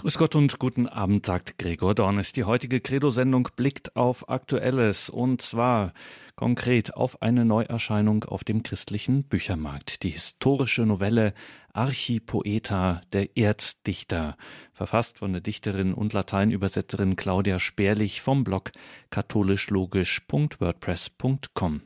Grüß Gott und guten Abend, sagt Gregor Dornes. Die heutige Credo-Sendung blickt auf Aktuelles und zwar konkret auf eine Neuerscheinung auf dem christlichen Büchermarkt. Die historische Novelle Archipoeta, der Erzdichter, verfasst von der Dichterin und Lateinübersetzerin Claudia Sperlich vom Blog katholischlogisch.wordpress.com.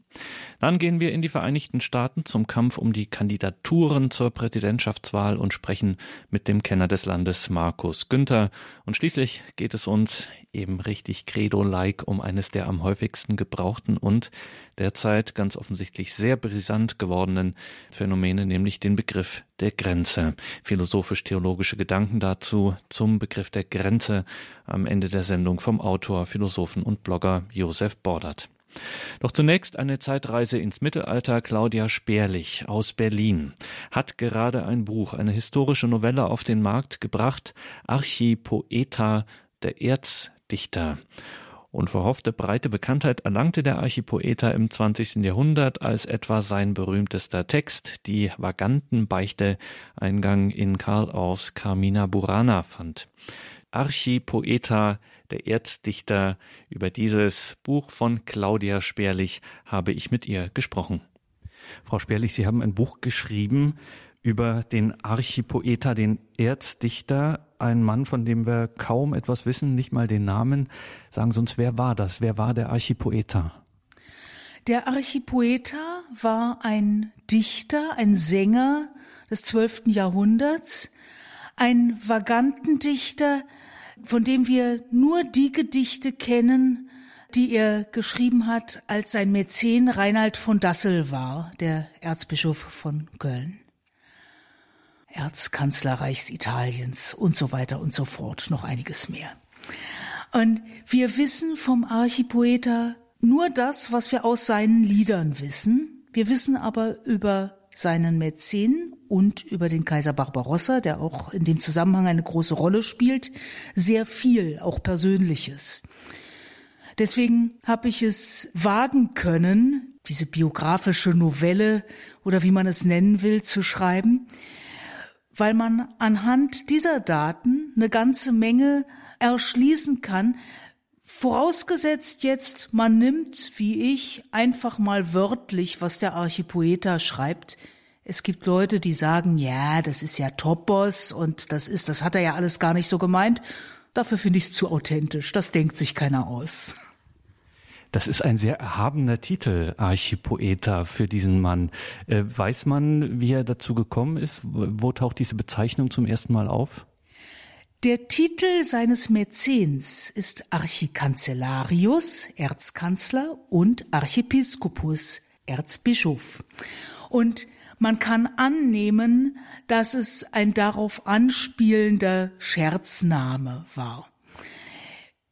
Dann gehen wir in die Vereinigten Staaten zum Kampf um die Kandidaturen zur Präsidentschaftswahl und sprechen mit dem Kenner des Landes Markus Günther. Und schließlich geht es uns eben richtig credo-like um eines der am häufigsten gebrauchten und derzeit ganz offensichtlich sehr brisant gewordenen Phänomene, nämlich den Begriff der Grenze. Philosophisch-theologische Gedanken dazu zum Begriff der Grenze am Ende der Sendung vom Autor, Philosophen und Blogger Josef Bordert. Doch zunächst eine Zeitreise ins Mittelalter. Claudia Sperlich aus Berlin hat gerade ein Buch, eine historische Novelle auf den Markt gebracht, Archipoeta, der Erzdichter und verhoffte breite Bekanntheit erlangte der Archipoeta im 20. Jahrhundert, als etwa sein berühmtester Text, die Vagantenbeichte, Eingang in Karl Orffs Carmina Burana fand. Archipoeta, der Erzdichter, über dieses Buch von Claudia Sperlich habe ich mit ihr gesprochen. Frau Sperlich, Sie haben ein Buch geschrieben über den Archipoeta, den Erzdichter, ein Mann, von dem wir kaum etwas wissen, nicht mal den Namen. Sagen Sie uns, wer war das? Wer war der Archipoeta? Der Archipoeta war ein Dichter, ein Sänger des zwölften Jahrhunderts, ein Vagantendichter, von dem wir nur die Gedichte kennen, die er geschrieben hat, als sein Mäzen Reinhard von Dassel war, der Erzbischof von Köln. Erzkanzler Reichsitaliens und so weiter und so fort, noch einiges mehr. Und wir wissen vom Archipoeta nur das, was wir aus seinen Liedern wissen. Wir wissen aber über seinen Mäzen und über den Kaiser Barbarossa, der auch in dem Zusammenhang eine große Rolle spielt, sehr viel, auch Persönliches. Deswegen habe ich es wagen können, diese biografische Novelle oder wie man es nennen will, zu schreiben, weil man anhand dieser Daten eine ganze Menge erschließen kann, vorausgesetzt jetzt, man nimmt, wie ich, einfach mal wörtlich, was der Archipoeta schreibt. Es gibt Leute, die sagen, ja, das ist ja Topos und das ist, das hat er ja alles gar nicht so gemeint. Dafür finde ich es zu authentisch. Das denkt sich keiner aus. Das ist ein sehr erhabener Titel, Archipoeta, für diesen Mann. Äh, weiß man, wie er dazu gekommen ist? Wo taucht diese Bezeichnung zum ersten Mal auf? Der Titel seines Mäzens ist Archikanzellarius, Erzkanzler, und Archiepiskopus, Erzbischof. Und man kann annehmen, dass es ein darauf anspielender Scherzname war.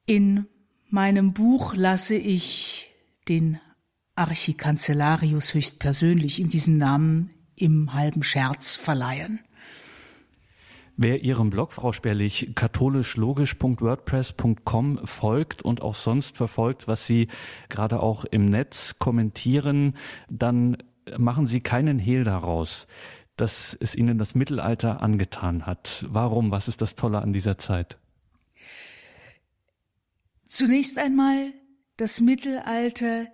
In meinem Buch lasse ich den Archikanzellarius höchstpersönlich ihm diesen Namen im halben Scherz verleihen. Wer Ihrem Blog, Frau Sperlich, katholischlogisch.wordpress.com folgt und auch sonst verfolgt, was Sie gerade auch im Netz kommentieren, dann machen Sie keinen Hehl daraus, dass es Ihnen das Mittelalter angetan hat. Warum? Was ist das Tolle an dieser Zeit? Zunächst einmal, das Mittelalter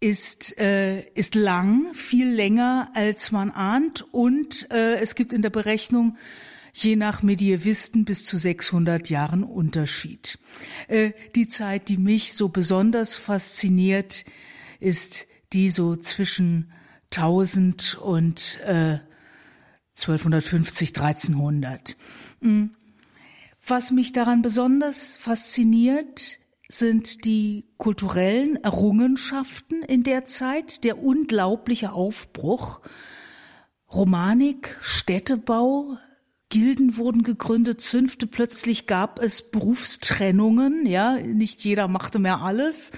ist, äh, ist lang, viel länger als man ahnt und äh, es gibt in der Berechnung je nach Medievisten bis zu 600 Jahren Unterschied. Äh, die Zeit, die mich so besonders fasziniert, ist die so zwischen 1000 und äh, 1250, 1300. Was mich daran besonders fasziniert, sind die kulturellen Errungenschaften in der Zeit, der unglaubliche Aufbruch, Romanik, Städtebau, Gilden wurden gegründet, Zünfte, plötzlich gab es Berufstrennungen, ja, nicht jeder machte mehr alles.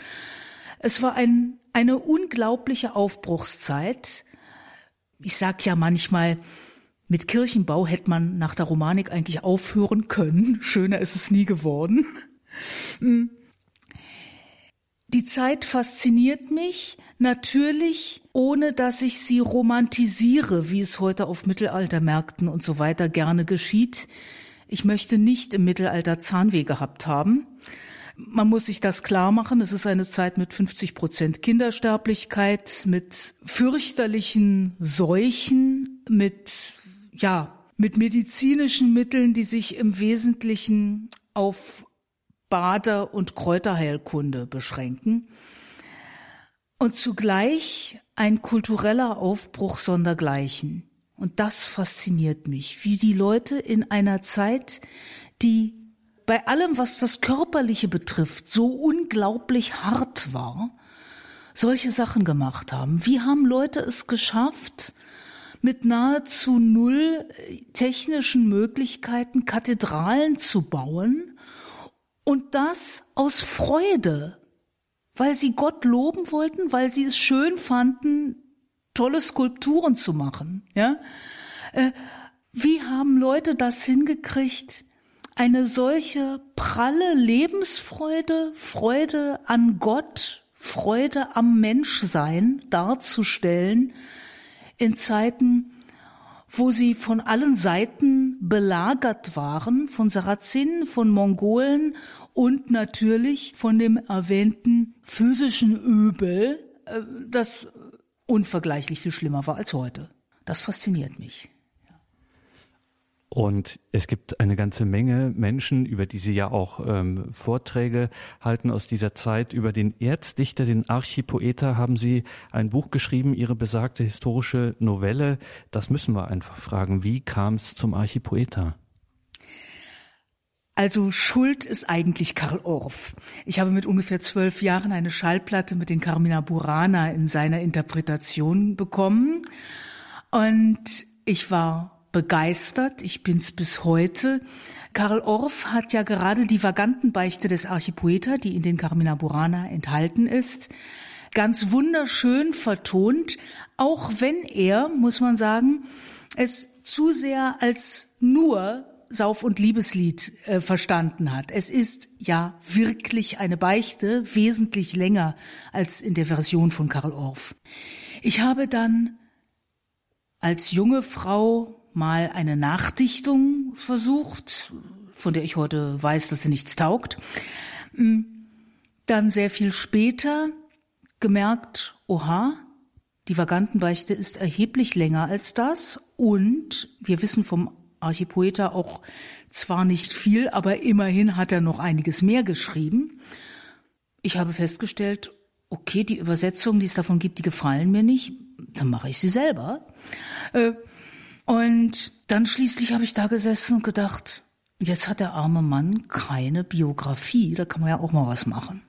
Es war ein, eine unglaubliche Aufbruchszeit. Ich sag ja manchmal, mit Kirchenbau hätte man nach der Romanik eigentlich aufhören können. Schöner ist es nie geworden. Die Zeit fasziniert mich natürlich, ohne dass ich sie romantisiere, wie es heute auf Mittelaltermärkten und so weiter gerne geschieht. Ich möchte nicht im Mittelalter Zahnweh gehabt haben. Man muss sich das klar machen. Es ist eine Zeit mit 50 Prozent Kindersterblichkeit, mit fürchterlichen Seuchen, mit, ja, mit medizinischen Mitteln, die sich im Wesentlichen auf Bade- und Kräuterheilkunde beschränken. Und zugleich ein kultureller Aufbruch sondergleichen. Und das fasziniert mich, wie die Leute in einer Zeit, die bei allem, was das Körperliche betrifft, so unglaublich hart war, solche Sachen gemacht haben. Wie haben Leute es geschafft, mit nahezu null technischen Möglichkeiten Kathedralen zu bauen und das aus Freude, weil sie Gott loben wollten, weil sie es schön fanden, tolle Skulpturen zu machen. Ja, äh, wie haben Leute das hingekriegt? Eine solche pralle Lebensfreude, Freude an Gott, Freude am Menschsein darzustellen in Zeiten, wo sie von allen Seiten belagert waren, von Sarazenen, von Mongolen und natürlich von dem erwähnten physischen Übel, äh, das unvergleichlich viel schlimmer war als heute. Das fasziniert mich. Und es gibt eine ganze Menge Menschen, über die Sie ja auch ähm, Vorträge halten aus dieser Zeit. Über den Erzdichter, den Archipoeta, haben Sie ein Buch geschrieben, Ihre besagte historische Novelle. Das müssen wir einfach fragen. Wie kam es zum Archipoeta? Also Schuld ist eigentlich Karl Orff. Ich habe mit ungefähr zwölf Jahren eine Schallplatte mit den Carmina Burana in seiner Interpretation bekommen. Und ich war begeistert. Ich bin's bis heute. Karl Orff hat ja gerade die Vagantenbeichte des Archipoeta, die in den Carmina Burana enthalten ist, ganz wunderschön vertont, auch wenn er, muss man sagen, es zu sehr als nur Sauf- und Liebeslied äh, verstanden hat. Es ist ja wirklich eine Beichte, wesentlich länger als in der Version von Karl Orff. Ich habe dann als junge Frau mal eine Nachdichtung versucht, von der ich heute weiß, dass sie nichts taugt. Hm, dann sehr viel später gemerkt, oha, die Vagantenbeichte ist erheblich länger als das und wir wissen vom Archipoeta auch zwar nicht viel, aber immerhin hat er noch einiges mehr geschrieben. Ich habe festgestellt, okay, die Übersetzungen, die es davon gibt, die gefallen mir nicht, dann mache ich sie selber. Und dann schließlich habe ich da gesessen und gedacht, jetzt hat der arme Mann keine Biografie, da kann man ja auch mal was machen.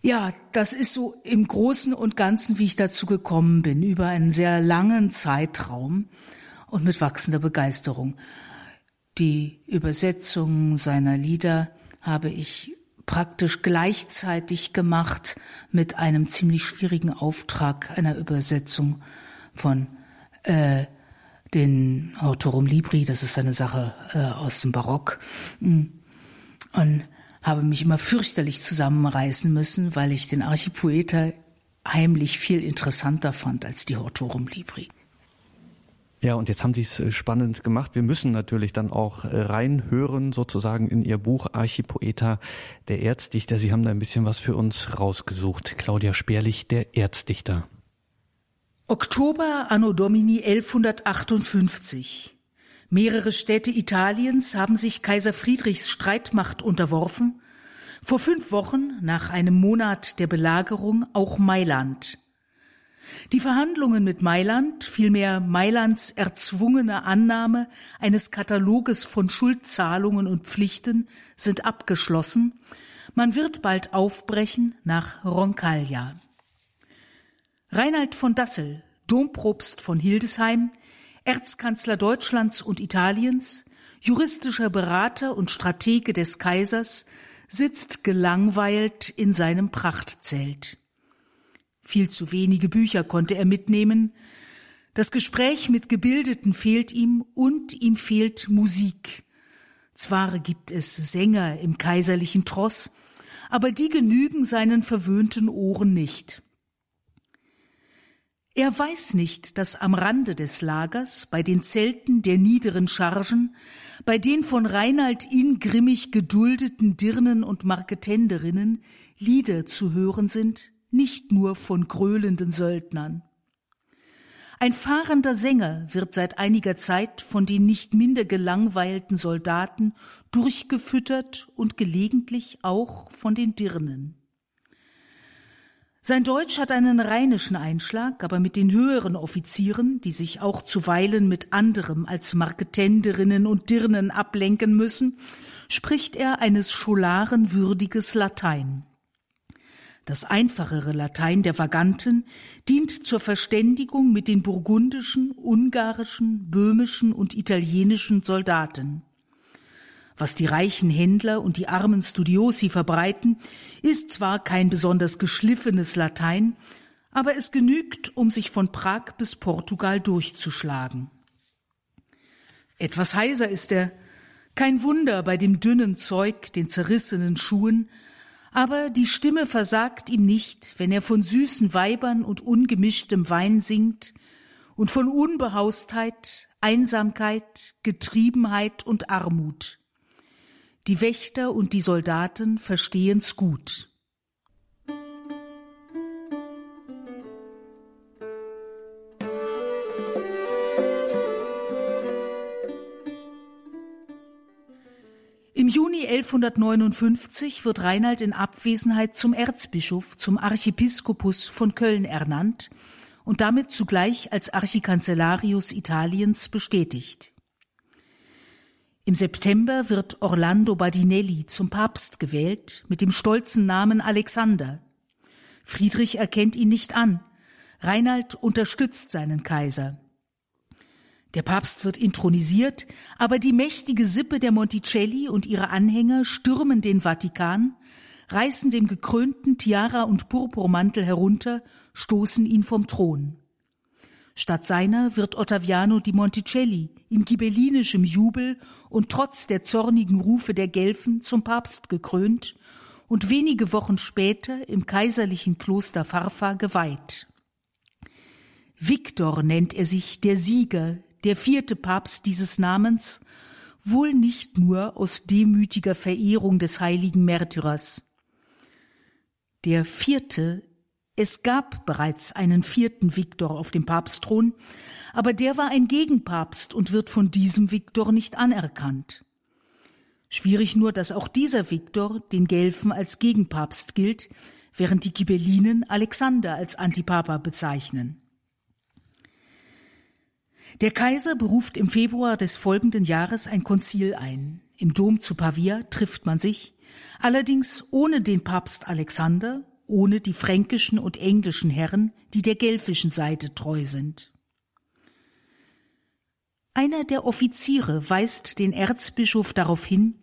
Ja, das ist so im Großen und Ganzen, wie ich dazu gekommen bin, über einen sehr langen Zeitraum und mit wachsender Begeisterung. Die Übersetzung seiner Lieder habe ich praktisch gleichzeitig gemacht mit einem ziemlich schwierigen Auftrag einer Übersetzung von äh, den Autorum Libri, das ist eine Sache äh, aus dem Barock, mm. und habe mich immer fürchterlich zusammenreißen müssen, weil ich den Archipoeta heimlich viel interessanter fand als die Autorum Libri. Ja, und jetzt haben Sie es äh, spannend gemacht. Wir müssen natürlich dann auch äh, reinhören, sozusagen in Ihr Buch Archipoeta, der Erzdichter. Sie haben da ein bisschen was für uns rausgesucht. Claudia Sperlich, der Erzdichter. Oktober Anno Domini 1158. Mehrere Städte Italiens haben sich Kaiser Friedrichs Streitmacht unterworfen. Vor fünf Wochen, nach einem Monat der Belagerung, auch Mailand. Die Verhandlungen mit Mailand, vielmehr Mailands erzwungene Annahme eines Kataloges von Schuldzahlungen und Pflichten sind abgeschlossen. Man wird bald aufbrechen nach Roncaglia. Reinhard von Dassel, Dompropst von Hildesheim, Erzkanzler Deutschlands und Italiens, juristischer Berater und Stratege des Kaisers, sitzt gelangweilt in seinem Prachtzelt. Viel zu wenige Bücher konnte er mitnehmen. Das Gespräch mit Gebildeten fehlt ihm und ihm fehlt Musik. Zwar gibt es Sänger im kaiserlichen Tross, aber die genügen seinen verwöhnten Ohren nicht. Er weiß nicht, dass am Rande des Lagers, bei den Zelten der niederen Chargen, bei den von Reinald ingrimmig geduldeten Dirnen und Marketenderinnen Lieder zu hören sind, nicht nur von gröhlenden Söldnern. Ein fahrender Sänger wird seit einiger Zeit von den nicht minder gelangweilten Soldaten durchgefüttert und gelegentlich auch von den Dirnen. Sein Deutsch hat einen rheinischen Einschlag, aber mit den höheren Offizieren, die sich auch zuweilen mit anderem als Marketenderinnen und Dirnen ablenken müssen, spricht er eines Scholaren würdiges Latein. Das einfachere Latein der Vaganten dient zur Verständigung mit den burgundischen, ungarischen, böhmischen und italienischen Soldaten. Was die reichen Händler und die armen Studiosi verbreiten, ist zwar kein besonders geschliffenes Latein, aber es genügt, um sich von Prag bis Portugal durchzuschlagen. Etwas heiser ist er, kein Wunder bei dem dünnen Zeug, den zerrissenen Schuhen, aber die Stimme versagt ihm nicht, wenn er von süßen Weibern und ungemischtem Wein singt und von Unbehaustheit, Einsamkeit, Getriebenheit und Armut. Die Wächter und die Soldaten verstehen's gut. Im Juni 1159 wird Reinald in Abwesenheit zum Erzbischof, zum Archipiskopus von Köln ernannt und damit zugleich als Archikanzellarius Italiens bestätigt. Im September wird Orlando Badinelli zum Papst gewählt mit dem stolzen Namen Alexander. Friedrich erkennt ihn nicht an. Reinald unterstützt seinen Kaiser. Der Papst wird intronisiert, aber die mächtige Sippe der Monticelli und ihre Anhänger stürmen den Vatikan, reißen dem gekrönten Tiara und Purpurmantel herunter, stoßen ihn vom Thron. Statt seiner wird Ottaviano di Monticelli in ghibellinischem Jubel und trotz der zornigen Rufe der Gelfen zum Papst gekrönt und wenige Wochen später im kaiserlichen Kloster Farfa geweiht. Viktor nennt er sich der Sieger, der vierte Papst dieses Namens, wohl nicht nur aus demütiger Verehrung des heiligen Märtyrers. Der vierte es gab bereits einen vierten Viktor auf dem Papstthron, aber der war ein Gegenpapst und wird von diesem Viktor nicht anerkannt. Schwierig nur, dass auch dieser Viktor den Gelfen als Gegenpapst gilt, während die Ghibellinen Alexander als Antipapa bezeichnen. Der Kaiser beruft im Februar des folgenden Jahres ein Konzil ein. Im Dom zu Pavia trifft man sich, allerdings ohne den Papst Alexander ohne die fränkischen und englischen Herren, die der gelfischen Seite treu sind. Einer der Offiziere weist den Erzbischof darauf hin,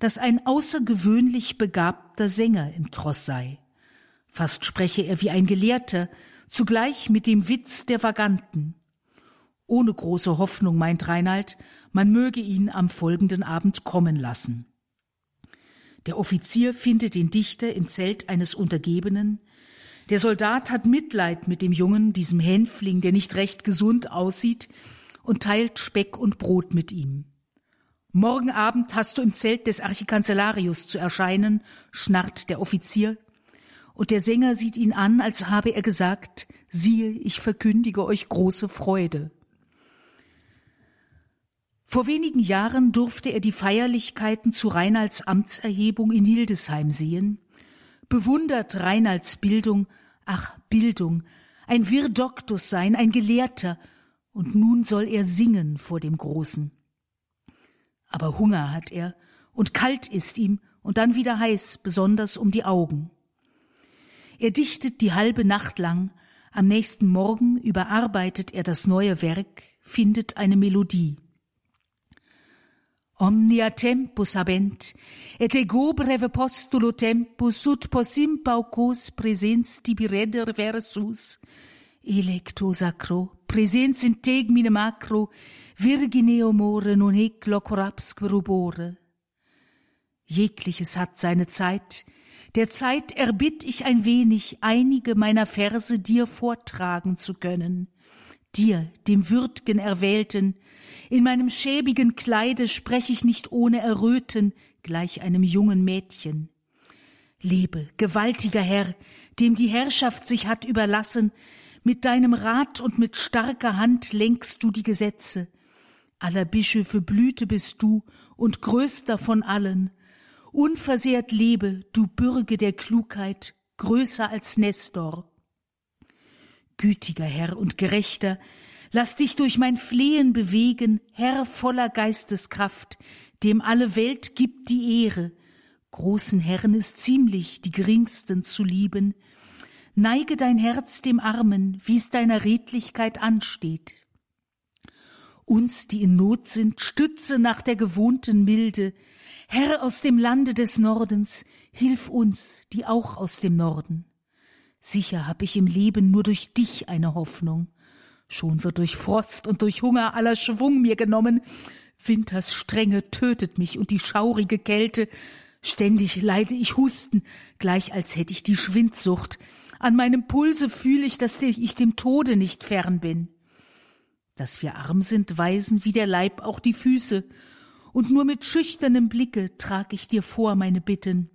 dass ein außergewöhnlich begabter Sänger im Tross sei. Fast spreche er wie ein Gelehrter, zugleich mit dem Witz der Vaganten. Ohne große Hoffnung meint Reinald, man möge ihn am folgenden Abend kommen lassen. Der Offizier findet den Dichter im Zelt eines Untergebenen. Der Soldat hat Mitleid mit dem Jungen, diesem Hänfling, der nicht recht gesund aussieht, und teilt Speck und Brot mit ihm. Morgen Abend hast du im Zelt des Archikanzellarius zu erscheinen, schnarrt der Offizier, und der Sänger sieht ihn an, als habe er gesagt, siehe, ich verkündige euch große Freude. Vor wenigen Jahren durfte er die Feierlichkeiten zu Reinalds Amtserhebung in Hildesheim sehen, bewundert Reinalds Bildung, ach Bildung, ein Virdoktus sein, ein Gelehrter, und nun soll er singen vor dem Großen. Aber Hunger hat er, und kalt ist ihm, und dann wieder heiß, besonders um die Augen. Er dichtet die halbe Nacht lang, am nächsten Morgen überarbeitet er das neue Werk, findet eine Melodie omnia tempus habent, et ego breve postulo tempus ut possim paucos presens tibireder versus, electo sacro, presens in tegmine macro, virgineo more non hic locoraps querubore. Jegliches hat seine Zeit, Der Zeit erbitt ich ein wenig, einige meiner Verse dir vortragen zu können. Dir, dem Würdgen Erwählten, in meinem schäbigen Kleide sprech ich nicht ohne Erröten, gleich einem jungen Mädchen. Lebe, gewaltiger Herr, dem die Herrschaft sich hat überlassen, mit deinem Rat und mit starker Hand lenkst du die Gesetze. Aller Bischöfe Blüte bist du und größter von allen. Unversehrt lebe, du Bürge der Klugheit, größer als Nestor. Gütiger Herr und Gerechter, lass dich durch mein Flehen bewegen, Herr voller Geisteskraft, dem alle Welt gibt die Ehre. Großen Herren ist ziemlich, die geringsten zu lieben. Neige dein Herz dem Armen, wie's deiner Redlichkeit ansteht. Uns, die in Not sind, stütze nach der gewohnten Milde. Herr aus dem Lande des Nordens, hilf uns, die auch aus dem Norden. Sicher hab ich im Leben nur durch dich eine Hoffnung. Schon wird durch Frost und durch Hunger aller Schwung mir genommen. Winters Strenge tötet mich und die schaurige Kälte. Ständig leide ich Husten, gleich als hätte ich die Schwindsucht. An meinem Pulse fühle ich, dass ich dem Tode nicht fern bin. Dass wir arm sind, weisen wie der Leib auch die Füße, und nur mit schüchternem Blicke trag ich dir vor meine Bitten.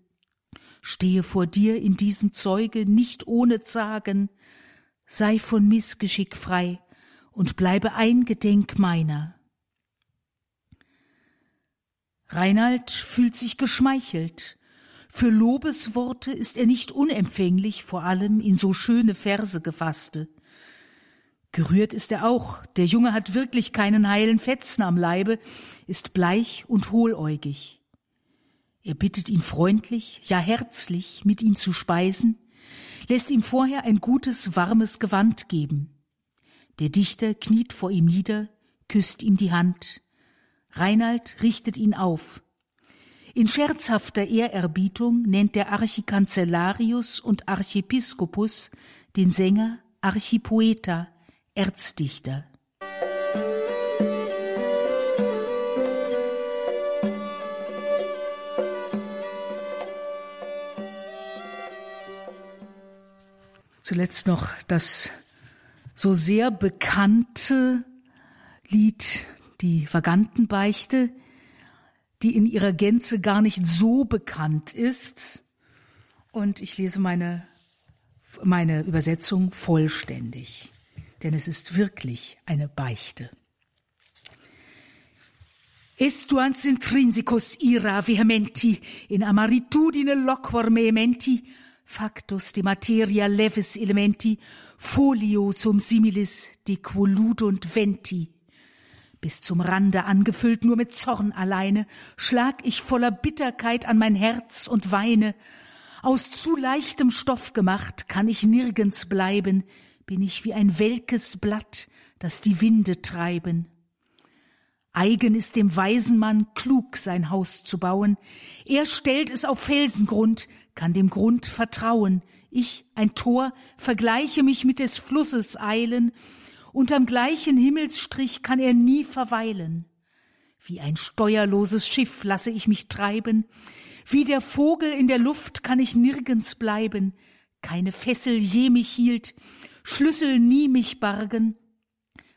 Stehe vor dir in diesem Zeuge nicht ohne Zagen, sei von Missgeschick frei und bleibe eingedenk meiner. Reinald fühlt sich geschmeichelt, für Lobesworte ist er nicht unempfänglich, vor allem in so schöne Verse gefasste. Gerührt ist er auch, der Junge hat wirklich keinen heilen Fetzen am Leibe, ist bleich und hohläugig. Er bittet ihn freundlich, ja herzlich, mit ihm zu speisen, lässt ihm vorher ein gutes, warmes Gewand geben. Der Dichter kniet vor ihm nieder, küsst ihm die Hand. Reinald richtet ihn auf, in scherzhafter Ehrerbietung nennt der Archikanzellarius und Archiepiskopus den Sänger Archipoeta, Erzdichter. Zuletzt noch das so sehr bekannte Lied, die Vagantenbeichte, die in ihrer Gänze gar nicht so bekannt ist. Und ich lese meine, meine Übersetzung vollständig, denn es ist wirklich eine Beichte. Estuans intrinsicus ira vehementi in amaritudine loquor mehementi factus de materia levis elementi folio sum similis de quoludunt venti bis zum Rande angefüllt nur mit Zorn alleine, schlag ich voller Bitterkeit an mein Herz und weine. Aus zu leichtem Stoff gemacht kann ich nirgends bleiben, bin ich wie ein welkes Blatt, das die Winde treiben. Eigen ist dem weisen Mann klug sein Haus zu bauen. Er stellt es auf Felsengrund, kann dem Grund vertrauen. Ich, ein Tor, vergleiche mich mit des Flusses Eilen Unterm gleichen Himmelsstrich kann er nie verweilen. Wie ein steuerloses Schiff lasse ich mich treiben, wie der Vogel in der Luft kann ich nirgends bleiben, keine Fessel je mich hielt, Schlüssel nie mich bargen.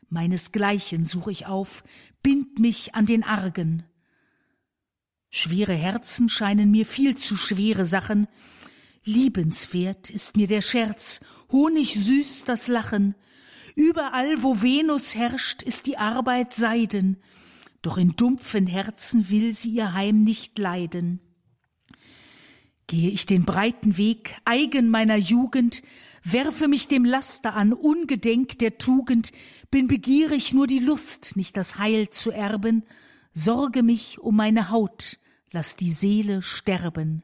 Meinesgleichen such ich auf, bind mich an den Argen. Schwere Herzen scheinen mir viel zu schwere Sachen, liebenswert ist mir der Scherz, honigsüß das Lachen, Überall, wo Venus herrscht, ist die Arbeit Seiden, doch in dumpfen Herzen will sie ihr Heim nicht leiden. Gehe ich den breiten Weg, eigen meiner Jugend, werfe mich dem Laster an, ungedenk der Tugend, bin begierig nur die Lust, nicht das Heil zu erben, sorge mich um meine Haut, lass die Seele sterben.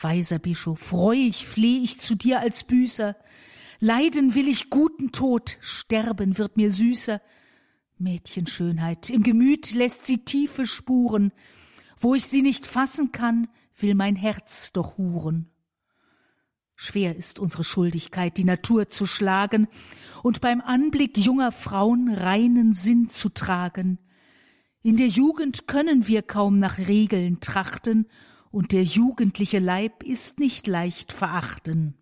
Weiser Bischof, reuig fleh ich zu dir als Büßer, Leiden will ich guten Tod, sterben wird mir süßer. Mädchenschönheit, im Gemüt lässt sie tiefe Spuren, wo ich sie nicht fassen kann, will mein Herz doch huren. Schwer ist unsere Schuldigkeit, die Natur zu schlagen und beim Anblick junger Frauen reinen Sinn zu tragen. In der Jugend können wir kaum nach Regeln trachten und der jugendliche Leib ist nicht leicht verachten.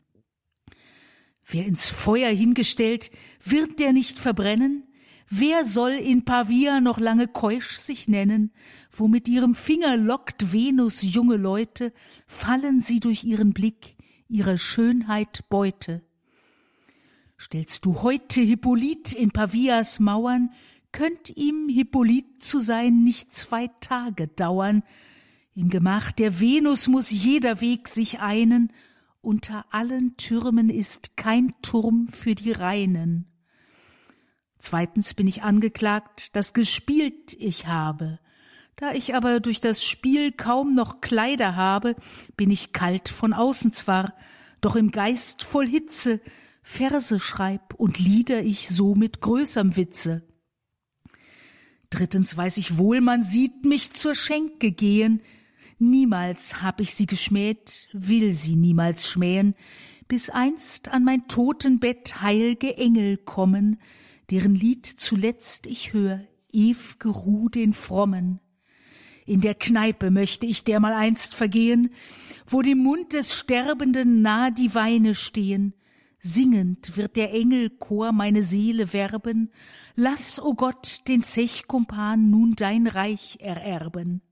Wer ins Feuer hingestellt, wird der nicht verbrennen? Wer soll in Pavia noch lange keusch sich nennen? Wo mit ihrem Finger lockt Venus junge Leute, fallen sie durch ihren Blick ihrer Schönheit Beute. Stellst du heute Hippolyt in Pavias Mauern, könnt ihm Hippolyt zu sein nicht zwei Tage dauern. Im Gemach der Venus muss jeder Weg sich einen, unter allen Türmen ist kein Turm für die Reinen. Zweitens bin ich angeklagt, dass gespielt ich habe. Da ich aber durch das Spiel kaum noch Kleider habe, bin ich kalt von außen zwar, doch im Geist voll Hitze, Verse schreib und Lieder ich so mit größerm Witze. Drittens weiß ich wohl, man sieht mich zur Schenke gehen, niemals hab ich sie geschmäht, will sie niemals schmähen, bis einst an mein Totenbett heilge Engel kommen, deren Lied zuletzt ich hör, ew'ge Ruh den Frommen. In der Kneipe möchte ich dermal einst vergehen, wo dem Mund des Sterbenden nah die Weine stehen. Singend wird der Engelchor meine Seele werben, lass, o oh Gott, den Zechkumpan nun dein Reich ererben.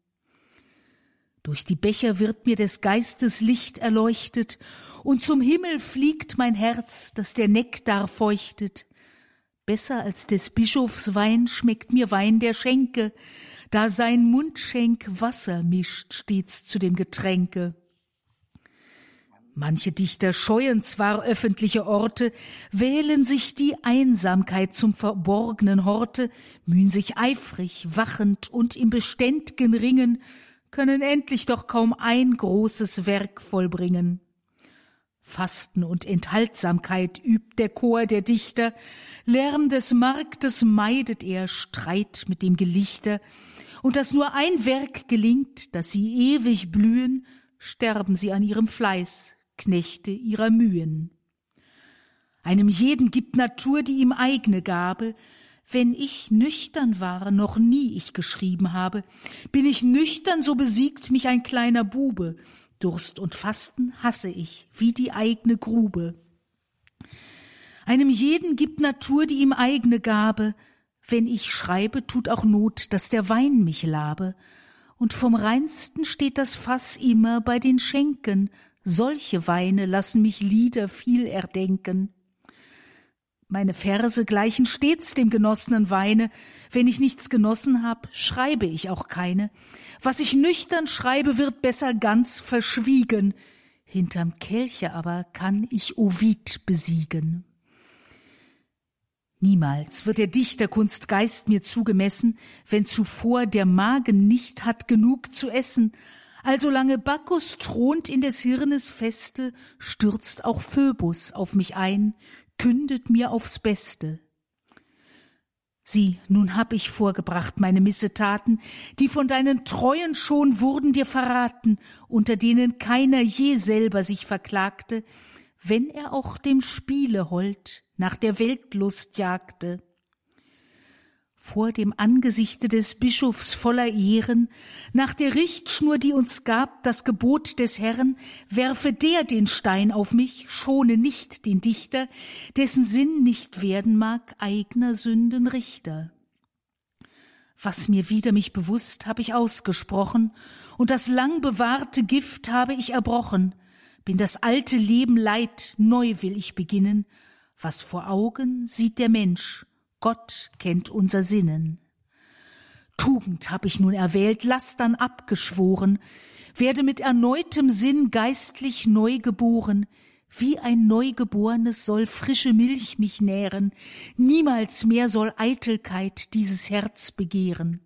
Durch die Becher wird mir des Geistes Licht erleuchtet, und zum Himmel fliegt mein Herz, das der Nektar feuchtet. Besser als des Bischofs Wein schmeckt mir Wein der Schenke, da sein Mundschenk Wasser mischt stets zu dem Getränke. Manche Dichter scheuen zwar öffentliche Orte, wählen sich die Einsamkeit zum verborgenen Horte, mühen sich eifrig, wachend und im beständ'gen Ringen, können endlich doch kaum ein großes Werk vollbringen. Fasten und Enthaltsamkeit übt der Chor der Dichter, Lärm des Marktes meidet er, Streit mit dem Gelichter, und dass nur ein Werk gelingt, dass sie ewig blühen, sterben sie an ihrem Fleiß, Knechte ihrer Mühen. Einem jeden gibt Natur die ihm eigne Gabe, wenn ich nüchtern war, noch nie ich geschrieben habe, bin ich nüchtern, so besiegt mich ein kleiner Bube, Durst und Fasten hasse ich, wie die eigne Grube. Einem jeden gibt Natur die ihm eigne Gabe, wenn ich schreibe, tut auch Not, dass der Wein mich labe, und vom reinsten steht das Fass immer bei den Schenken, solche Weine lassen mich Lieder viel erdenken. Meine Verse gleichen stets dem genossenen Weine. Wenn ich nichts genossen hab, schreibe ich auch keine. Was ich nüchtern schreibe, wird besser ganz verschwiegen. Hinterm Kelche aber kann ich Ovid besiegen. Niemals wird der Dichterkunst Geist mir zugemessen, wenn zuvor der Magen nicht hat genug zu essen. Also lange Bacchus thront in des Hirnes Feste, stürzt auch Phoebus auf mich ein, kündet mir aufs Beste. Sieh, nun hab ich vorgebracht meine Missetaten, die von deinen Treuen schon wurden dir verraten, unter denen keiner je selber sich verklagte, wenn er auch dem Spiele hold nach der Weltlust jagte vor dem Angesichte des Bischofs voller Ehren, nach der Richtschnur, die uns gab, das Gebot des Herrn, werfe der den Stein auf mich, schone nicht den Dichter, dessen Sinn nicht werden mag, eigner Sünden Richter. Was mir wieder mich bewusst, hab ich ausgesprochen, und das lang bewahrte Gift habe ich erbrochen, bin das alte Leben leid, neu will ich beginnen, was vor Augen sieht der Mensch, Gott kennt unser Sinnen. Tugend hab ich nun erwählt, Lastern abgeschworen, werde mit erneutem Sinn geistlich neu geboren, wie ein Neugeborenes soll frische Milch mich nähren, niemals mehr soll Eitelkeit dieses Herz begehren.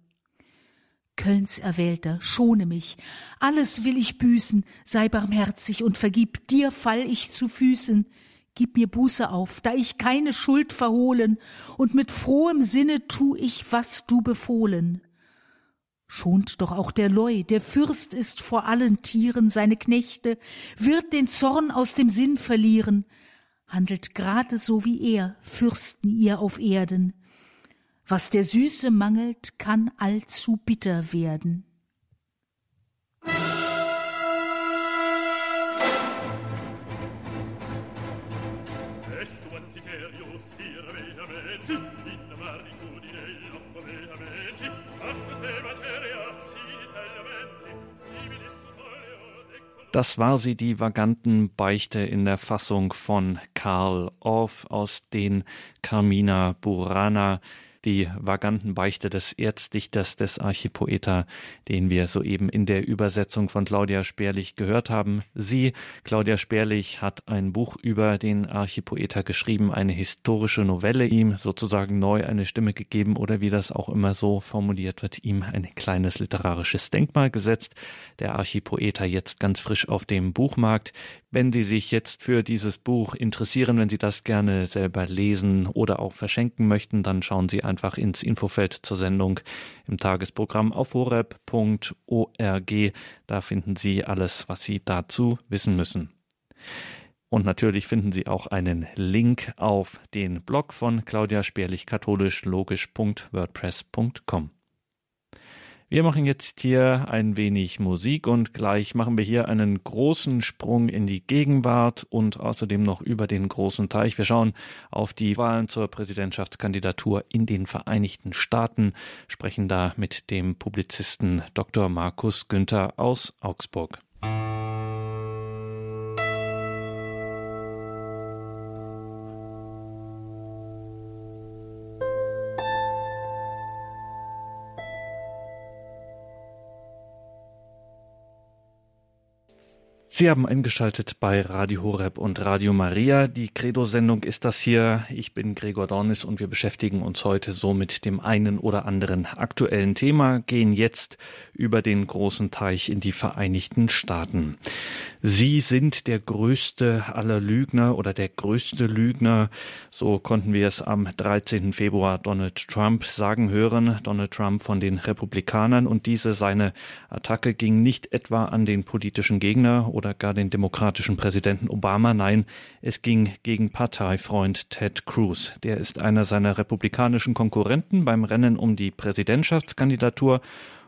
Kölns Erwählter, schone mich, alles will ich büßen, sei barmherzig und vergib, dir fall ich zu Füßen, Gib mir Buße auf, da ich keine Schuld verhohlen, und mit frohem Sinne tu ich, was du befohlen. Schont doch auch der Leu, der Fürst ist vor allen Tieren, seine Knechte, wird den Zorn aus dem Sinn verlieren, handelt gerade so wie er, Fürsten ihr auf Erden. Was der Süße mangelt, kann allzu bitter werden. Vehemente in maritudine l'acqua vehemente factus de materia sinis elementi sibilis das war sie, die Vagantenbeichte in der Fassung von Karl Orff aus den Carmina Burana die Vagantenbeichte des Erzdichters des Archipoeta, den wir soeben in der Übersetzung von Claudia Sperlich gehört haben. Sie, Claudia Sperlich, hat ein Buch über den Archipoeta geschrieben, eine historische Novelle, ihm sozusagen neu eine Stimme gegeben oder wie das auch immer so formuliert wird, ihm ein kleines literarisches Denkmal gesetzt. Der Archipoeta jetzt ganz frisch auf dem Buchmarkt. Wenn Sie sich jetzt für dieses Buch interessieren, wenn Sie das gerne selber lesen oder auch verschenken möchten, dann schauen Sie einfach ins Infofeld zur Sendung im Tagesprogramm auf horeb.org. Da finden Sie alles, was Sie dazu wissen müssen. Und natürlich finden Sie auch einen Link auf den Blog von Claudia Sperlich katholisch logisch.wordpress.com. Wir machen jetzt hier ein wenig Musik und gleich machen wir hier einen großen Sprung in die Gegenwart und außerdem noch über den großen Teich. Wir schauen auf die Wahlen zur Präsidentschaftskandidatur in den Vereinigten Staaten, sprechen da mit dem Publizisten Dr. Markus Günther aus Augsburg. Sie haben eingeschaltet bei Radio Horeb und Radio Maria. Die Credo-Sendung ist das hier. Ich bin Gregor Dornis und wir beschäftigen uns heute so mit dem einen oder anderen aktuellen Thema, gehen jetzt über den großen Teich in die Vereinigten Staaten. Sie sind der größte aller Lügner oder der größte Lügner. So konnten wir es am 13. Februar Donald Trump sagen hören. Donald Trump von den Republikanern und diese seine Attacke ging nicht etwa an den politischen Gegner oder gar den demokratischen Präsidenten Obama. Nein, es ging gegen Parteifreund Ted Cruz. Der ist einer seiner republikanischen Konkurrenten beim Rennen um die Präsidentschaftskandidatur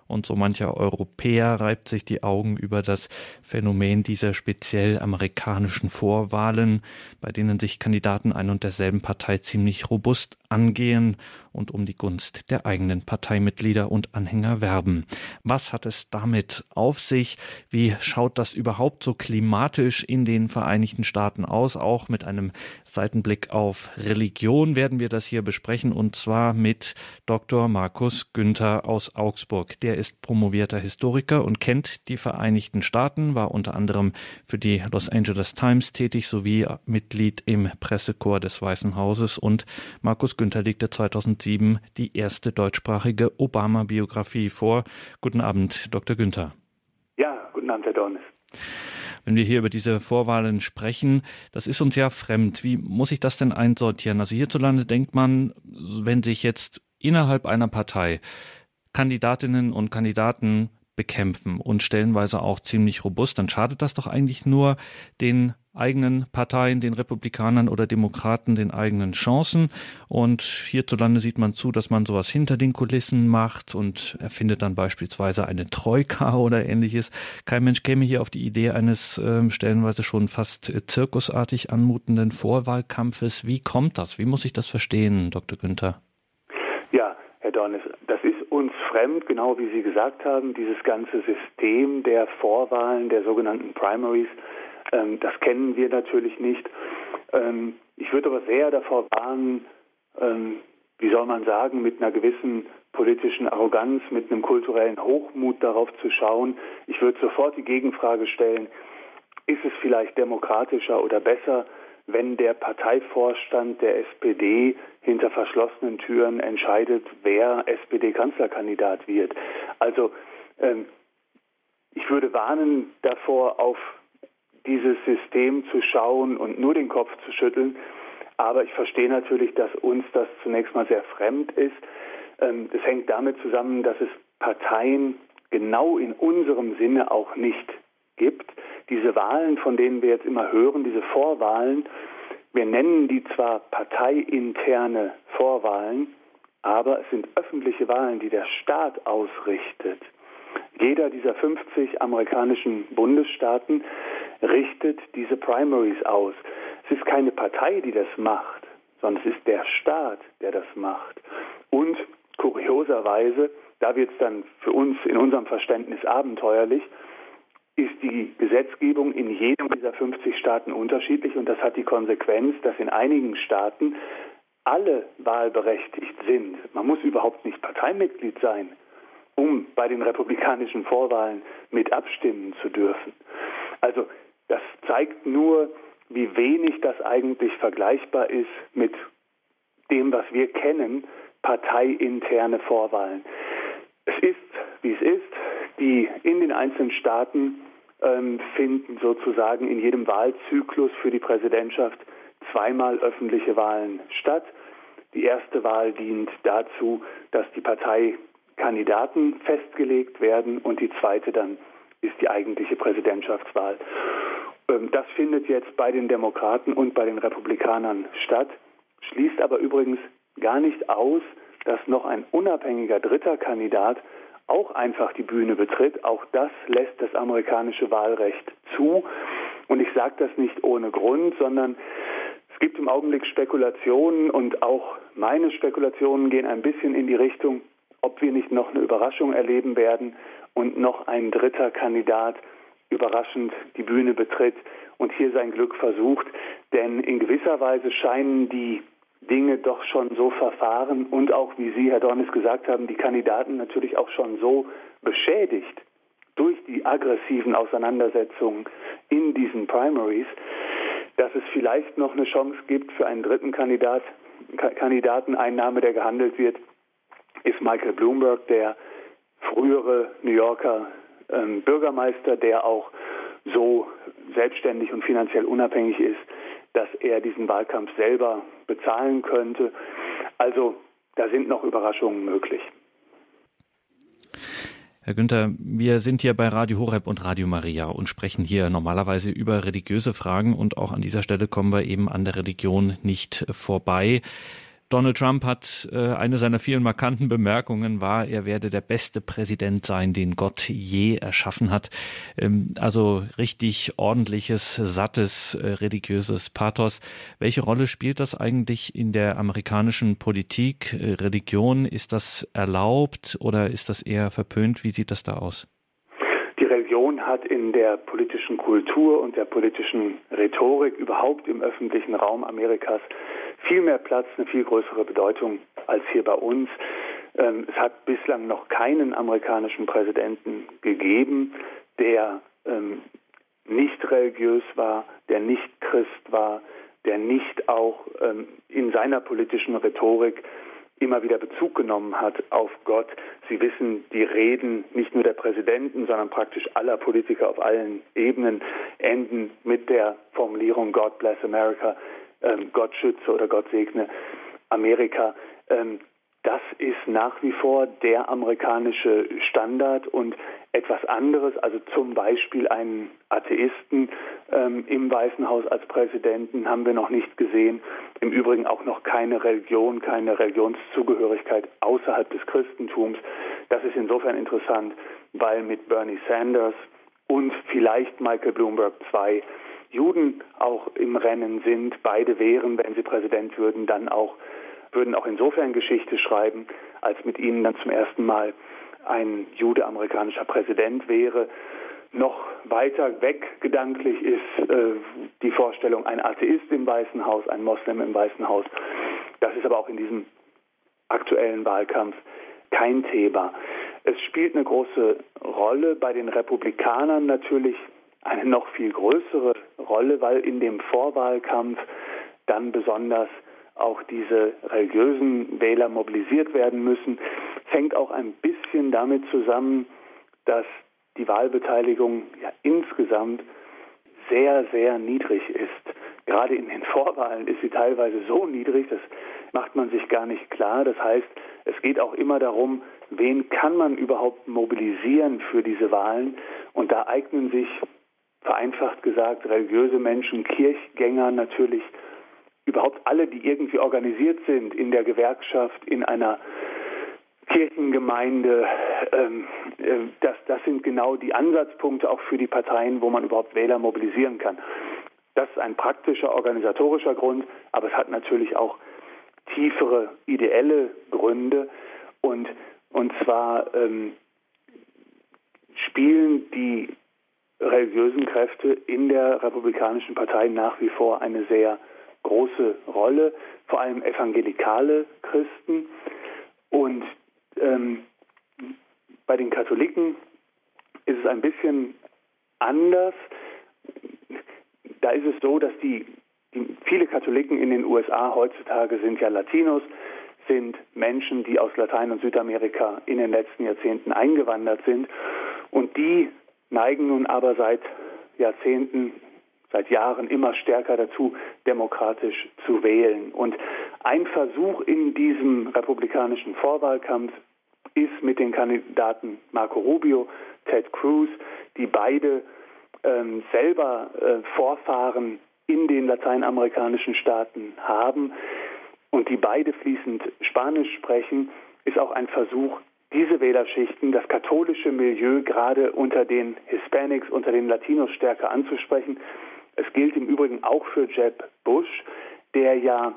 und so mancher Europäer reibt sich die Augen über das Phänomen dieser speziell amerikanischen Vorwahlen, bei denen sich Kandidaten ein und derselben Partei ziemlich robust angehen und um die Gunst der eigenen Parteimitglieder und Anhänger werben. Was hat es damit auf sich? Wie schaut das überhaupt so klimatisch in den Vereinigten Staaten aus? Auch mit einem Seitenblick auf Religion werden wir das hier besprechen und zwar mit Dr. Markus Günther aus Augsburg. Der ist promovierter Historiker und kennt die Vereinigten Staaten, war unter anderem für die Los Angeles Times tätig sowie Mitglied im Pressekorps des Weißen Hauses und Markus Günther Günther legte 2007 die erste deutschsprachige Obama-Biografie vor. Guten Abend, Dr. Günther. Ja, guten Abend, Herr Dornes. Wenn wir hier über diese Vorwahlen sprechen, das ist uns ja fremd. Wie muss ich das denn einsortieren? Also hierzulande denkt man, wenn sich jetzt innerhalb einer Partei Kandidatinnen und Kandidaten bekämpfen und stellenweise auch ziemlich robust, dann schadet das doch eigentlich nur den eigenen Parteien, den Republikanern oder Demokraten, den eigenen Chancen. Und hierzulande sieht man zu, dass man sowas hinter den Kulissen macht und erfindet dann beispielsweise eine Troika oder ähnliches. Kein Mensch käme hier auf die Idee eines äh, stellenweise schon fast äh, zirkusartig anmutenden Vorwahlkampfes. Wie kommt das? Wie muss ich das verstehen, Dr. Günther? Ja, Herr Dornes, fremd, genau wie Sie gesagt haben, dieses ganze System der Vorwahlen, der sogenannten Primaries ähm, das kennen wir natürlich nicht. Ähm, ich würde aber sehr davor warnen, ähm, wie soll man sagen, mit einer gewissen politischen Arroganz, mit einem kulturellen Hochmut darauf zu schauen. Ich würde sofort die Gegenfrage stellen, ist es vielleicht demokratischer oder besser, wenn der Parteivorstand der SPD hinter verschlossenen Türen entscheidet, wer SPD-Kanzlerkandidat wird. Also ähm, ich würde warnen davor, auf dieses System zu schauen und nur den Kopf zu schütteln. Aber ich verstehe natürlich, dass uns das zunächst mal sehr fremd ist. Ähm, hängt damit zusammen, dass es Parteien genau in unserem Sinne auch nicht gibt. Diese Wahlen, von denen wir jetzt immer hören, diese Vorwahlen, wir nennen die zwar parteiinterne Vorwahlen, aber es sind öffentliche Wahlen, die der Staat ausrichtet. Jeder dieser 50 amerikanischen Bundesstaaten richtet diese Primaries aus. Es ist keine Partei, die das macht, sondern es ist der Staat, der das macht. Und kurioserweise, da wird es dann für uns in unserem Verständnis abenteuerlich, ist die Gesetzgebung in jedem dieser 50 Staaten unterschiedlich und das hat die Konsequenz, dass in einigen Staaten alle wahlberechtigt sind. Man muss überhaupt nicht Parteimitglied sein, um bei den republikanischen Vorwahlen mit abstimmen zu dürfen. Also das zeigt nur, wie wenig das eigentlich vergleichbar ist mit dem, was wir kennen, parteiinterne Vorwahlen. Es ist, wie es ist, die in den einzelnen Staaten ähm, finden sozusagen in jedem Wahlzyklus für die Präsidentschaft zweimal öffentliche Wahlen statt. Die erste Wahl dient dazu, dass die Parteikandidaten festgelegt werden und die zweite dann ist die eigentliche Präsidentschaftswahl. Ähm, das findet jetzt bei den Demokraten und bei den Republikanern statt, schließt aber übrigens gar nicht aus, dass noch ein unabhängiger dritter Kandidat auch einfach die Bühne betritt. Auch das lässt das amerikanische Wahlrecht zu. Und ich sage das nicht ohne Grund, sondern es gibt im Augenblick Spekulationen und auch meine Spekulationen gehen ein bisschen in die Richtung, ob wir nicht noch eine Überraschung erleben werden und noch ein dritter Kandidat überraschend die Bühne betritt und hier sein Glück versucht. Denn in gewisser Weise scheinen die Dinge doch schon so verfahren und auch, wie Sie, Herr Dornis, gesagt haben, die Kandidaten natürlich auch schon so beschädigt durch die aggressiven Auseinandersetzungen in diesen Primaries, dass es vielleicht noch eine Chance gibt für einen dritten Kandidat, Kandidaten. Ein Name, der gehandelt wird, ist Michael Bloomberg, der frühere New Yorker ähm, Bürgermeister, der auch so selbstständig und finanziell unabhängig ist, dass er diesen Wahlkampf selber bezahlen könnte. Also da sind noch Überraschungen möglich. Herr Günther, wir sind hier bei Radio Horeb und Radio Maria und sprechen hier normalerweise über religiöse Fragen und auch an dieser Stelle kommen wir eben an der Religion nicht vorbei. Donald Trump hat äh, eine seiner vielen markanten Bemerkungen war, er werde der beste Präsident sein, den Gott je erschaffen hat. Ähm, also richtig ordentliches, sattes, äh, religiöses Pathos. Welche Rolle spielt das eigentlich in der amerikanischen Politik? Äh, Religion, ist das erlaubt oder ist das eher verpönt? Wie sieht das da aus? Die Religion hat in der politischen Kultur und der politischen Rhetorik überhaupt im öffentlichen Raum Amerikas viel mehr Platz, eine viel größere Bedeutung als hier bei uns. Ähm, es hat bislang noch keinen amerikanischen Präsidenten gegeben, der ähm, nicht religiös war, der nicht Christ war, der nicht auch ähm, in seiner politischen Rhetorik immer wieder Bezug genommen hat auf Gott. Sie wissen, die Reden nicht nur der Präsidenten, sondern praktisch aller Politiker auf allen Ebenen enden mit der Formulierung God bless America ähm, Gott schütze oder Gott segne Amerika. Ähm, das ist nach wie vor der amerikanische Standard und etwas anderes, also zum Beispiel einen Atheisten ähm, im Weißen Haus als Präsidenten haben wir noch nicht gesehen. Im Übrigen auch noch keine Religion, keine Religionszugehörigkeit außerhalb des Christentums. Das ist insofern interessant, weil mit Bernie Sanders und vielleicht Michael Bloomberg zwei Juden auch im Rennen sind. Beide wären, wenn sie Präsident würden, dann auch, würden auch insofern Geschichte schreiben, als mit ihnen dann zum ersten Mal ein Jude amerikanischer Präsident wäre. Noch weiter weg gedanklich ist äh, die Vorstellung, ein Atheist im Weißen Haus, ein Moslem im Weißen Haus. Das ist aber auch in diesem aktuellen Wahlkampf kein Thema. Es spielt eine große Rolle bei den Republikanern natürlich eine noch viel größere Rolle, weil in dem Vorwahlkampf dann besonders auch diese religiösen Wähler mobilisiert werden müssen. Hängt auch ein bisschen damit zusammen, dass die Wahlbeteiligung ja insgesamt sehr, sehr niedrig ist. Gerade in den Vorwahlen ist sie teilweise so niedrig, das macht man sich gar nicht klar. Das heißt, es geht auch immer darum, wen kann man überhaupt mobilisieren für diese Wahlen. Und da eignen sich vereinfacht gesagt, religiöse Menschen, Kirchgänger natürlich, überhaupt alle, die irgendwie organisiert sind in der Gewerkschaft, in einer Kirchengemeinde, ähm, äh, das, das sind genau die Ansatzpunkte auch für die Parteien, wo man überhaupt Wähler mobilisieren kann. Das ist ein praktischer, organisatorischer Grund, aber es hat natürlich auch tiefere ideelle Gründe und, und zwar ähm, spielen die religiösen Kräfte in der Republikanischen Partei nach wie vor eine sehr große Rolle, vor allem evangelikale Christen. Und ähm, bei den Katholiken ist es ein bisschen anders. Da ist es so, dass die, die viele Katholiken in den USA heutzutage sind ja Latinos, sind Menschen, die aus Latein- und Südamerika in den letzten Jahrzehnten eingewandert sind. Und die neigen nun aber seit Jahrzehnten, seit Jahren immer stärker dazu, demokratisch zu wählen. Und ein Versuch in diesem republikanischen Vorwahlkampf ist mit den Kandidaten Marco Rubio, Ted Cruz, die beide ähm, selber äh, Vorfahren in den lateinamerikanischen Staaten haben und die beide fließend Spanisch sprechen, ist auch ein Versuch, diese Wählerschichten, das katholische Milieu gerade unter den Hispanics, unter den Latinos stärker anzusprechen. Es gilt im Übrigen auch für Jeb Bush, der ja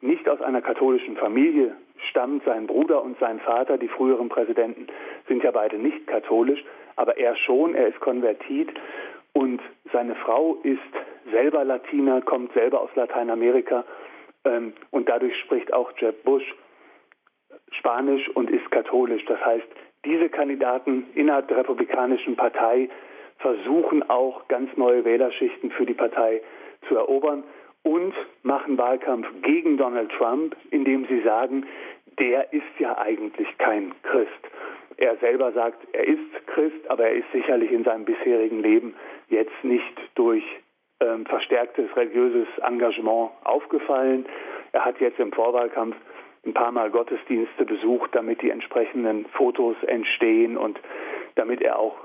nicht aus einer katholischen Familie stammt. Sein Bruder und sein Vater, die früheren Präsidenten, sind ja beide nicht katholisch, aber er schon, er ist konvertit und seine Frau ist selber Latina, kommt selber aus Lateinamerika ähm, und dadurch spricht auch Jeb Bush Spanisch und ist katholisch. Das heißt, diese Kandidaten innerhalb der Republikanischen Partei versuchen auch ganz neue Wählerschichten für die Partei zu erobern und machen Wahlkampf gegen Donald Trump, indem sie sagen, der ist ja eigentlich kein Christ. Er selber sagt, er ist Christ, aber er ist sicherlich in seinem bisherigen Leben jetzt nicht durch ähm, verstärktes religiöses Engagement aufgefallen. Er hat jetzt im Vorwahlkampf ein paar Mal Gottesdienste besucht, damit die entsprechenden Fotos entstehen und damit er auch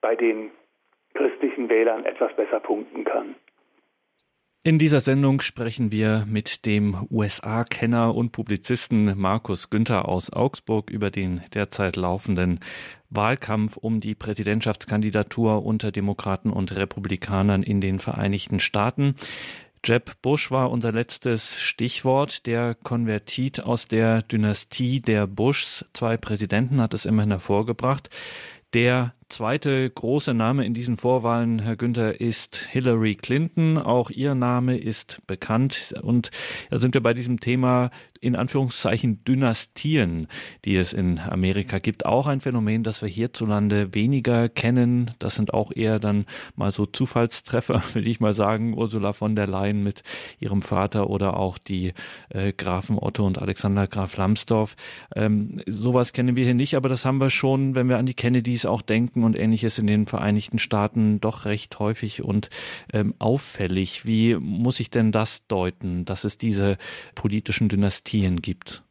bei den christlichen Wählern etwas besser punkten kann. In dieser Sendung sprechen wir mit dem USA-Kenner und Publizisten Markus Günther aus Augsburg über den derzeit laufenden Wahlkampf um die Präsidentschaftskandidatur unter Demokraten und Republikanern in den Vereinigten Staaten. Jeb Bush war unser letztes Stichwort. Der Konvertit aus der Dynastie der Bushs, zwei Präsidenten, hat es immerhin hervorgebracht. Der zweite große Name in diesen Vorwahlen, Herr Günther, ist Hillary Clinton. Auch ihr Name ist bekannt. Und da sind wir bei diesem Thema in Anführungszeichen Dynastien, die es in Amerika gibt. Auch ein Phänomen, das wir hierzulande weniger kennen. Das sind auch eher dann mal so Zufallstreffer, will ich mal sagen. Ursula von der Leyen mit ihrem Vater oder auch die äh, Grafen Otto und Alexander Graf Lambsdorff. Ähm, sowas kennen wir hier nicht, aber das haben wir schon, wenn wir an die Kennedys auch denken und ähnliches in den Vereinigten Staaten doch recht häufig und ähm, auffällig. Wie muss ich denn das deuten, dass es diese politischen Dynastien gibt?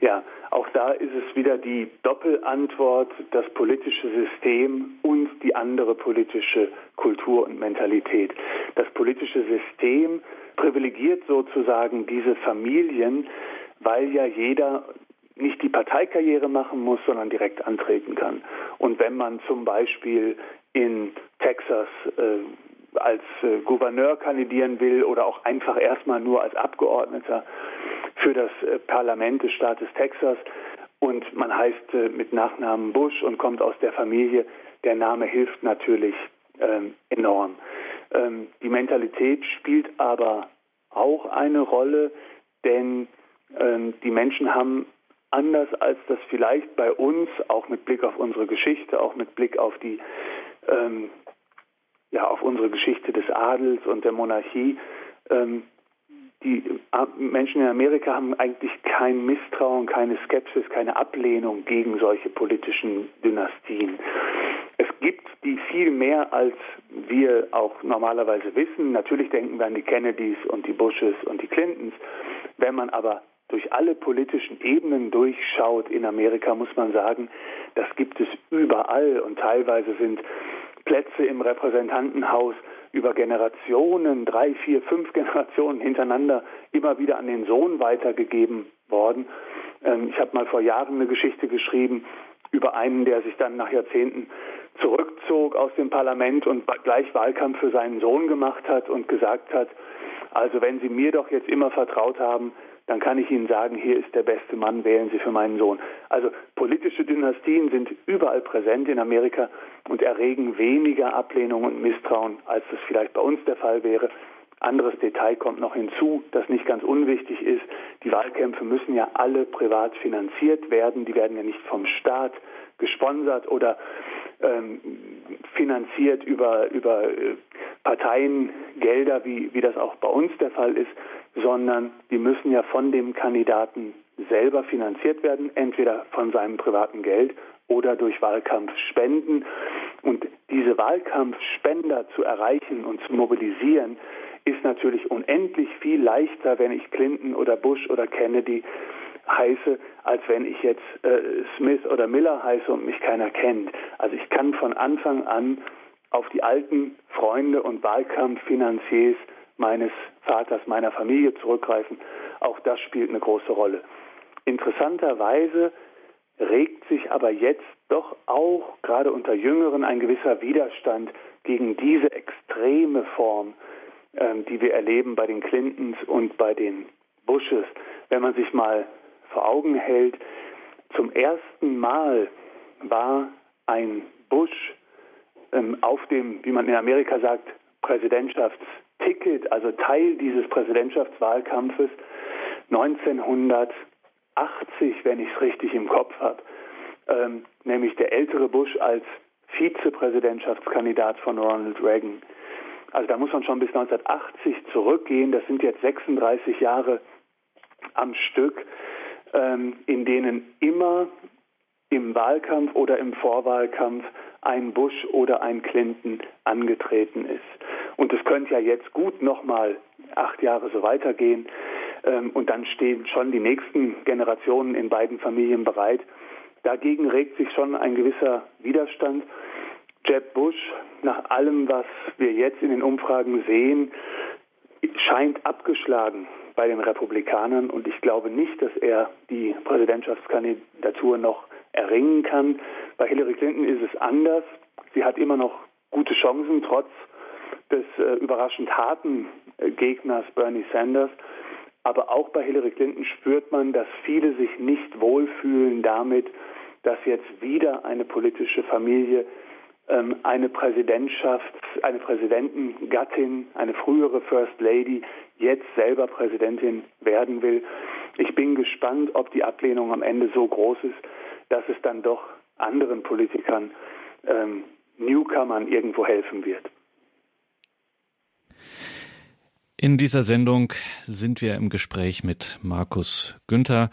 Ja, auch da ist es wieder die Doppelantwort, das politische System und die andere politische Kultur und Mentalität. Das politische System privilegiert sozusagen diese Familien, weil ja jeder nicht die Parteikarriere machen muss, sondern direkt antreten kann. Und wenn man zum Beispiel in Texas äh, als äh, Gouverneur kandidieren will oder auch einfach erstmal nur als Abgeordneter für das äh, Parlament des Staates Texas und man heißt äh, mit Nachnamen Bush und kommt aus der Familie, der Name hilft natürlich ähm, enorm. Ähm, die Mentalität spielt aber auch eine Rolle, denn ähm, die Menschen haben anders als das vielleicht bei uns, auch mit Blick auf unsere Geschichte, auch mit Blick auf die ähm, ja, auf unsere Geschichte des Adels und der Monarchie. Ähm, die Menschen in Amerika haben eigentlich kein Misstrauen, keine Skepsis, keine Ablehnung gegen solche politischen Dynastien. Es gibt die viel mehr, als wir auch normalerweise wissen. Natürlich denken wir an die Kennedys und die Bushes und die Clintons. Wenn man aber durch alle politischen Ebenen durchschaut in Amerika, muss man sagen, das gibt es überall und teilweise sind Plätze im Repräsentantenhaus über Generationen, drei, vier, fünf Generationen hintereinander immer wieder an den Sohn weitergegeben worden. Ähm, ich habe mal vor Jahren eine Geschichte geschrieben über einen, der sich dann nach Jahrzehnten zurückzog aus dem Parlament und gleich Wahlkampf für seinen Sohn gemacht hat und gesagt hat, also wenn Sie mir doch jetzt immer vertraut haben, dann kann ich Ihnen sagen, hier ist der beste Mann, wählen Sie für meinen Sohn. Also politische Dynastien sind überall präsent in Amerika und erregen weniger Ablehnung und Misstrauen, als das vielleicht bei uns der Fall wäre. Anderes Detail kommt noch hinzu, das nicht ganz unwichtig ist. Die Wahlkämpfe müssen ja alle privat finanziert werden. Die werden ja nicht vom Staat gesponsert oder ähm, finanziert über, über äh, Parteiengelder, wie, wie das auch bei uns der Fall ist, sondern die müssen ja von dem Kandidaten selber finanziert werden, entweder von seinem privaten Geld oder durch Wahlkampfspenden. Und diese Wahlkampfspender zu erreichen und zu mobilisieren, ist natürlich unendlich viel leichter, wenn ich Clinton oder Bush oder Kennedy heiße, als wenn ich jetzt äh, Smith oder Miller heiße und mich keiner kennt. Also ich kann von Anfang an auf die alten Freunde und Wahlkampffinanziers meines Vaters, meiner Familie zurückgreifen. Auch das spielt eine große Rolle. Interessanterweise regt sich aber jetzt doch auch gerade unter Jüngeren ein gewisser Widerstand gegen diese extreme Form, ähm, die wir erleben bei den Clintons und bei den Bushes. Wenn man sich mal vor Augen hält, zum ersten Mal war ein Bush ähm, auf dem, wie man in Amerika sagt, Präsidentschaftsticket, also Teil dieses Präsidentschaftswahlkampfes 1980, wenn ich es richtig im Kopf habe, ähm, nämlich der ältere Bush als Vizepräsidentschaftskandidat von Ronald Reagan. Also da muss man schon bis 1980 zurückgehen. Das sind jetzt 36 Jahre am Stück, in denen immer im Wahlkampf oder im Vorwahlkampf ein Bush oder ein Clinton angetreten ist. Und es könnte ja jetzt gut nochmal acht Jahre so weitergehen. Ähm, und dann stehen schon die nächsten Generationen in beiden Familien bereit. Dagegen regt sich schon ein gewisser Widerstand. Jeb Bush, nach allem, was wir jetzt in den Umfragen sehen, scheint abgeschlagen bei den Republikanern und ich glaube nicht, dass er die Präsidentschaftskandidatur noch erringen kann. Bei Hillary Clinton ist es anders. Sie hat immer noch gute Chancen, trotz des äh, überraschend harten äh, Gegners Bernie Sanders. Aber auch bei Hillary Clinton spürt man, dass viele sich nicht wohlfühlen damit, dass jetzt wieder eine politische Familie eine Präsidentschaft, eine Präsidentengattin, eine frühere First Lady jetzt selber Präsidentin werden will. Ich bin gespannt, ob die Ablehnung am Ende so groß ist, dass es dann doch anderen Politikern, ähm, Newcomern irgendwo helfen wird. In dieser Sendung sind wir im Gespräch mit Markus Günther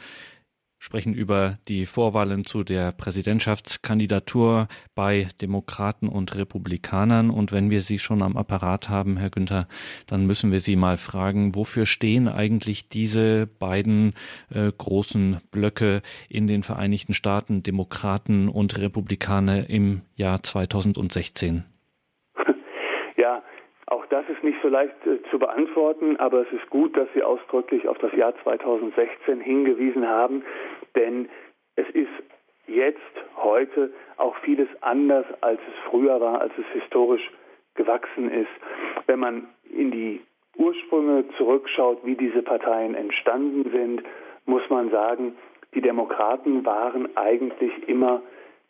sprechen über die Vorwahlen zu der Präsidentschaftskandidatur bei Demokraten und Republikanern. Und wenn wir Sie schon am Apparat haben, Herr Günther, dann müssen wir Sie mal fragen, wofür stehen eigentlich diese beiden äh, großen Blöcke in den Vereinigten Staaten, Demokraten und Republikaner im Jahr 2016? Das ist nicht so leicht äh, zu beantworten, aber es ist gut, dass Sie ausdrücklich auf das Jahr 2016 hingewiesen haben, denn es ist jetzt, heute auch vieles anders, als es früher war, als es historisch gewachsen ist. Wenn man in die Ursprünge zurückschaut, wie diese Parteien entstanden sind, muss man sagen, die Demokraten waren eigentlich immer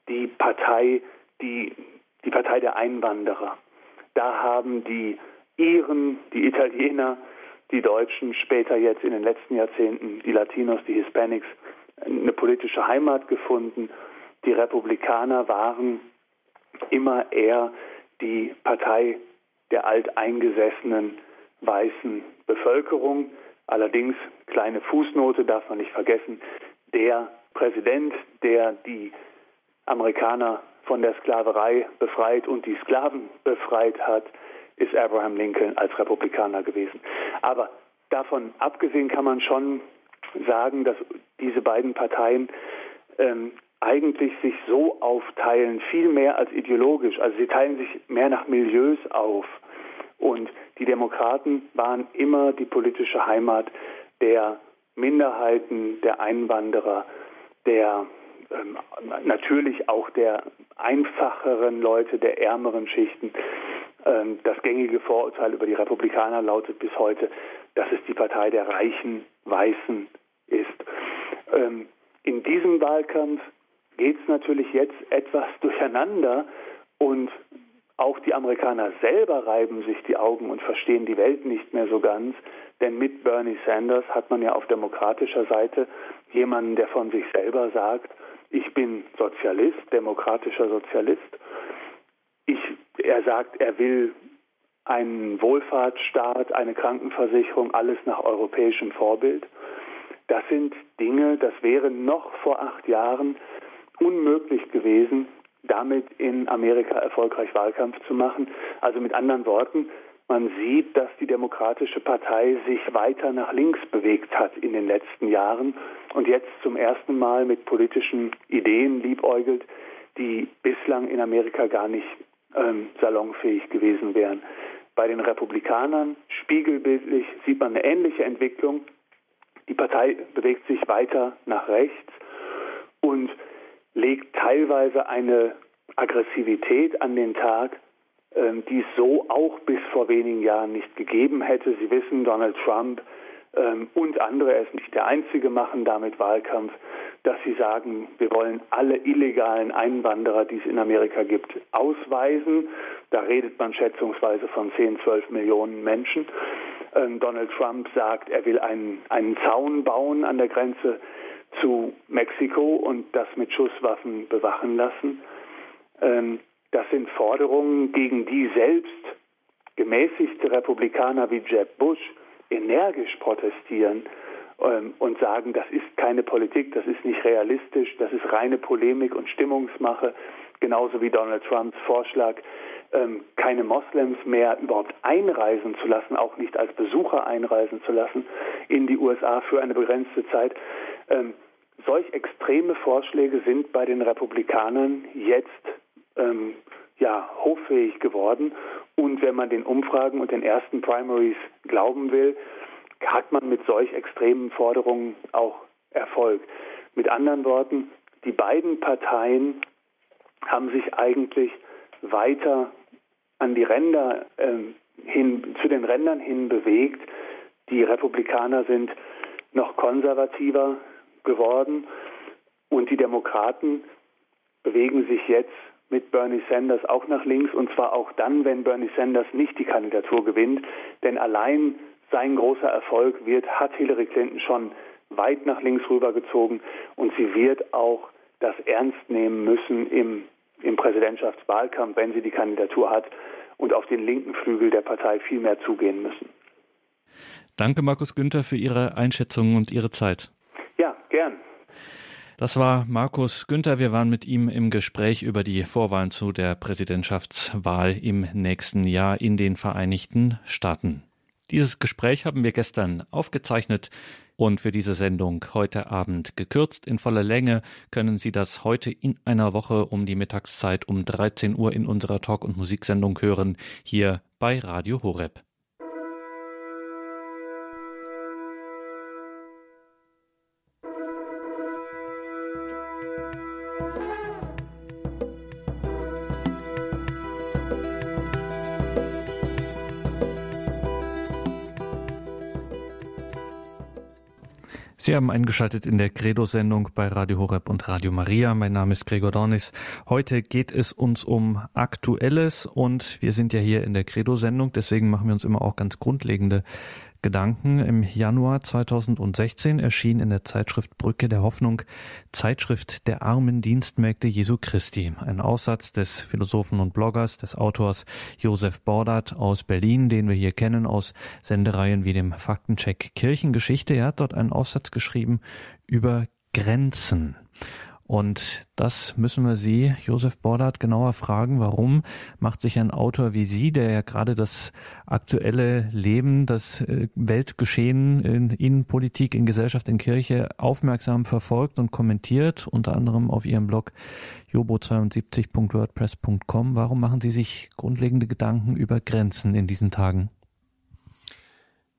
die Partei, die, die Partei der Einwanderer. Da haben die Iren, die Italiener, die Deutschen, später jetzt in den letzten Jahrzehnten die Latinos, die Hispanics eine politische Heimat gefunden. Die Republikaner waren immer eher die Partei der alteingesessenen weißen Bevölkerung. Allerdings, kleine Fußnote darf man nicht vergessen, der Präsident, der die Amerikaner von der Sklaverei befreit und die Sklaven befreit hat, ist Abraham Lincoln als Republikaner gewesen. Aber davon abgesehen kann man schon sagen, dass diese beiden Parteien ähm, eigentlich sich so aufteilen, viel mehr als ideologisch. Also sie teilen sich mehr nach Milieus auf. Und die Demokraten waren immer die politische Heimat der Minderheiten, der Einwanderer, der ähm, natürlich auch der einfacheren Leute, der ärmeren Schichten. Ähm, das gängige Vorurteil über die Republikaner lautet bis heute, dass es die Partei der reichen Weißen ist. Ähm, in diesem Wahlkampf geht es natürlich jetzt etwas durcheinander und auch die Amerikaner selber reiben sich die Augen und verstehen die Welt nicht mehr so ganz, denn mit Bernie Sanders hat man ja auf demokratischer Seite jemanden, der von sich selber sagt, ich bin Sozialist, demokratischer Sozialist. Ich, er sagt, er will einen Wohlfahrtsstaat, eine Krankenversicherung, alles nach europäischem Vorbild. Das sind Dinge, das wäre noch vor acht Jahren unmöglich gewesen, damit in Amerika erfolgreich Wahlkampf zu machen. Also mit anderen Worten, man sieht, dass die Demokratische Partei sich weiter nach links bewegt hat in den letzten Jahren und jetzt zum ersten Mal mit politischen Ideen liebäugelt, die bislang in Amerika gar nicht ähm, salonfähig gewesen wären. Bei den Republikanern spiegelbildlich sieht man eine ähnliche Entwicklung. Die Partei bewegt sich weiter nach rechts und legt teilweise eine Aggressivität an den Tag, die es so auch bis vor wenigen Jahren nicht gegeben hätte. Sie wissen, Donald Trump ähm, und andere, er ist nicht der Einzige, machen damit Wahlkampf, dass sie sagen, wir wollen alle illegalen Einwanderer, die es in Amerika gibt, ausweisen. Da redet man schätzungsweise von 10, 12 Millionen Menschen. Ähm, Donald Trump sagt, er will einen, einen Zaun bauen an der Grenze zu Mexiko und das mit Schusswaffen bewachen lassen. Ähm, das sind Forderungen, gegen die selbst gemäßigte Republikaner wie Jeb Bush energisch protestieren ähm, und sagen, das ist keine Politik, das ist nicht realistisch, das ist reine Polemik und Stimmungsmache, genauso wie Donald Trumps Vorschlag, ähm, keine Moslems mehr überhaupt einreisen zu lassen, auch nicht als Besucher einreisen zu lassen in die USA für eine begrenzte Zeit. Ähm, solch extreme Vorschläge sind bei den Republikanern jetzt ähm, ja, hoffähig geworden. Und wenn man den Umfragen und den ersten Primaries glauben will, hat man mit solch extremen Forderungen auch Erfolg. Mit anderen Worten, die beiden Parteien haben sich eigentlich weiter an die Ränder äh, hin, zu den Rändern hin bewegt. Die Republikaner sind noch konservativer geworden und die Demokraten bewegen sich jetzt mit Bernie Sanders auch nach links und zwar auch dann, wenn Bernie Sanders nicht die Kandidatur gewinnt, denn allein sein großer Erfolg wird, hat Hillary Clinton schon weit nach links rübergezogen und sie wird auch das ernst nehmen müssen im, im Präsidentschaftswahlkampf, wenn sie die Kandidatur hat und auf den linken Flügel der Partei viel mehr zugehen müssen. Danke, Markus Günther, für Ihre Einschätzung und Ihre Zeit. Ja, gern. Das war Markus Günther. Wir waren mit ihm im Gespräch über die Vorwahlen zu der Präsidentschaftswahl im nächsten Jahr in den Vereinigten Staaten. Dieses Gespräch haben wir gestern aufgezeichnet und für diese Sendung heute Abend gekürzt. In voller Länge können Sie das heute in einer Woche um die Mittagszeit um 13 Uhr in unserer Talk- und Musiksendung hören, hier bei Radio Horeb. Sie haben eingeschaltet in der Credo-Sendung bei Radio Horeb und Radio Maria. Mein Name ist Gregor Dornis. Heute geht es uns um Aktuelles und wir sind ja hier in der Credo-Sendung, deswegen machen wir uns immer auch ganz grundlegende Gedanken. Im Januar 2016 erschien in der Zeitschrift Brücke der Hoffnung Zeitschrift der armen Dienstmägde Jesu Christi. Ein Aussatz des Philosophen und Bloggers, des Autors Josef Bordert aus Berlin, den wir hier kennen aus Sendereien wie dem Faktencheck Kirchengeschichte. Er hat dort einen Aussatz geschrieben über Grenzen. Und das müssen wir Sie, Josef Bordert, genauer fragen. Warum macht sich ein Autor wie Sie, der ja gerade das aktuelle Leben, das äh, Weltgeschehen in Innenpolitik, in Gesellschaft, in Kirche aufmerksam verfolgt und kommentiert, unter anderem auf Ihrem Blog jobo72.wordpress.com. Warum machen Sie sich grundlegende Gedanken über Grenzen in diesen Tagen?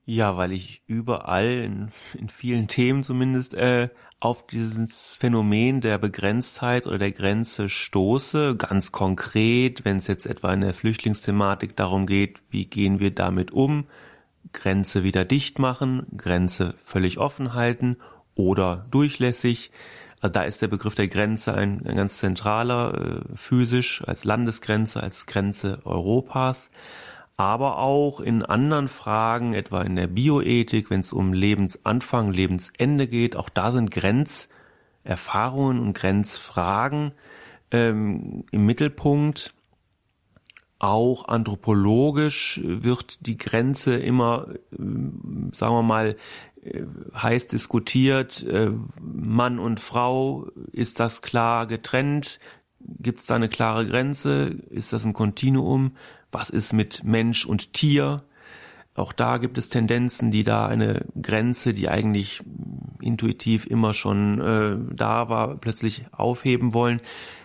Ja, weil ich überall, in, in vielen Themen zumindest, äh, auf dieses Phänomen der Begrenztheit oder der Grenze stoße. Ganz konkret, wenn es jetzt etwa in der Flüchtlingsthematik darum geht, wie gehen wir damit um, Grenze wieder dicht machen, Grenze völlig offen halten oder durchlässig. Also da ist der Begriff der Grenze ein, ein ganz zentraler, äh, physisch als Landesgrenze, als Grenze Europas aber auch in anderen Fragen, etwa in der Bioethik, wenn es um Lebensanfang, Lebensende geht, auch da sind Grenzerfahrungen und Grenzfragen ähm, im Mittelpunkt. Auch anthropologisch wird die Grenze immer, äh, sagen wir mal, äh, heiß diskutiert. Äh, Mann und Frau, ist das klar getrennt? Gibt es da eine klare Grenze? Ist das ein Kontinuum? Was ist mit Mensch und Tier. Auch da gibt es Tendenzen, die da eine Grenze, die eigentlich intuitiv immer schon äh, da war, plötzlich aufheben wollen.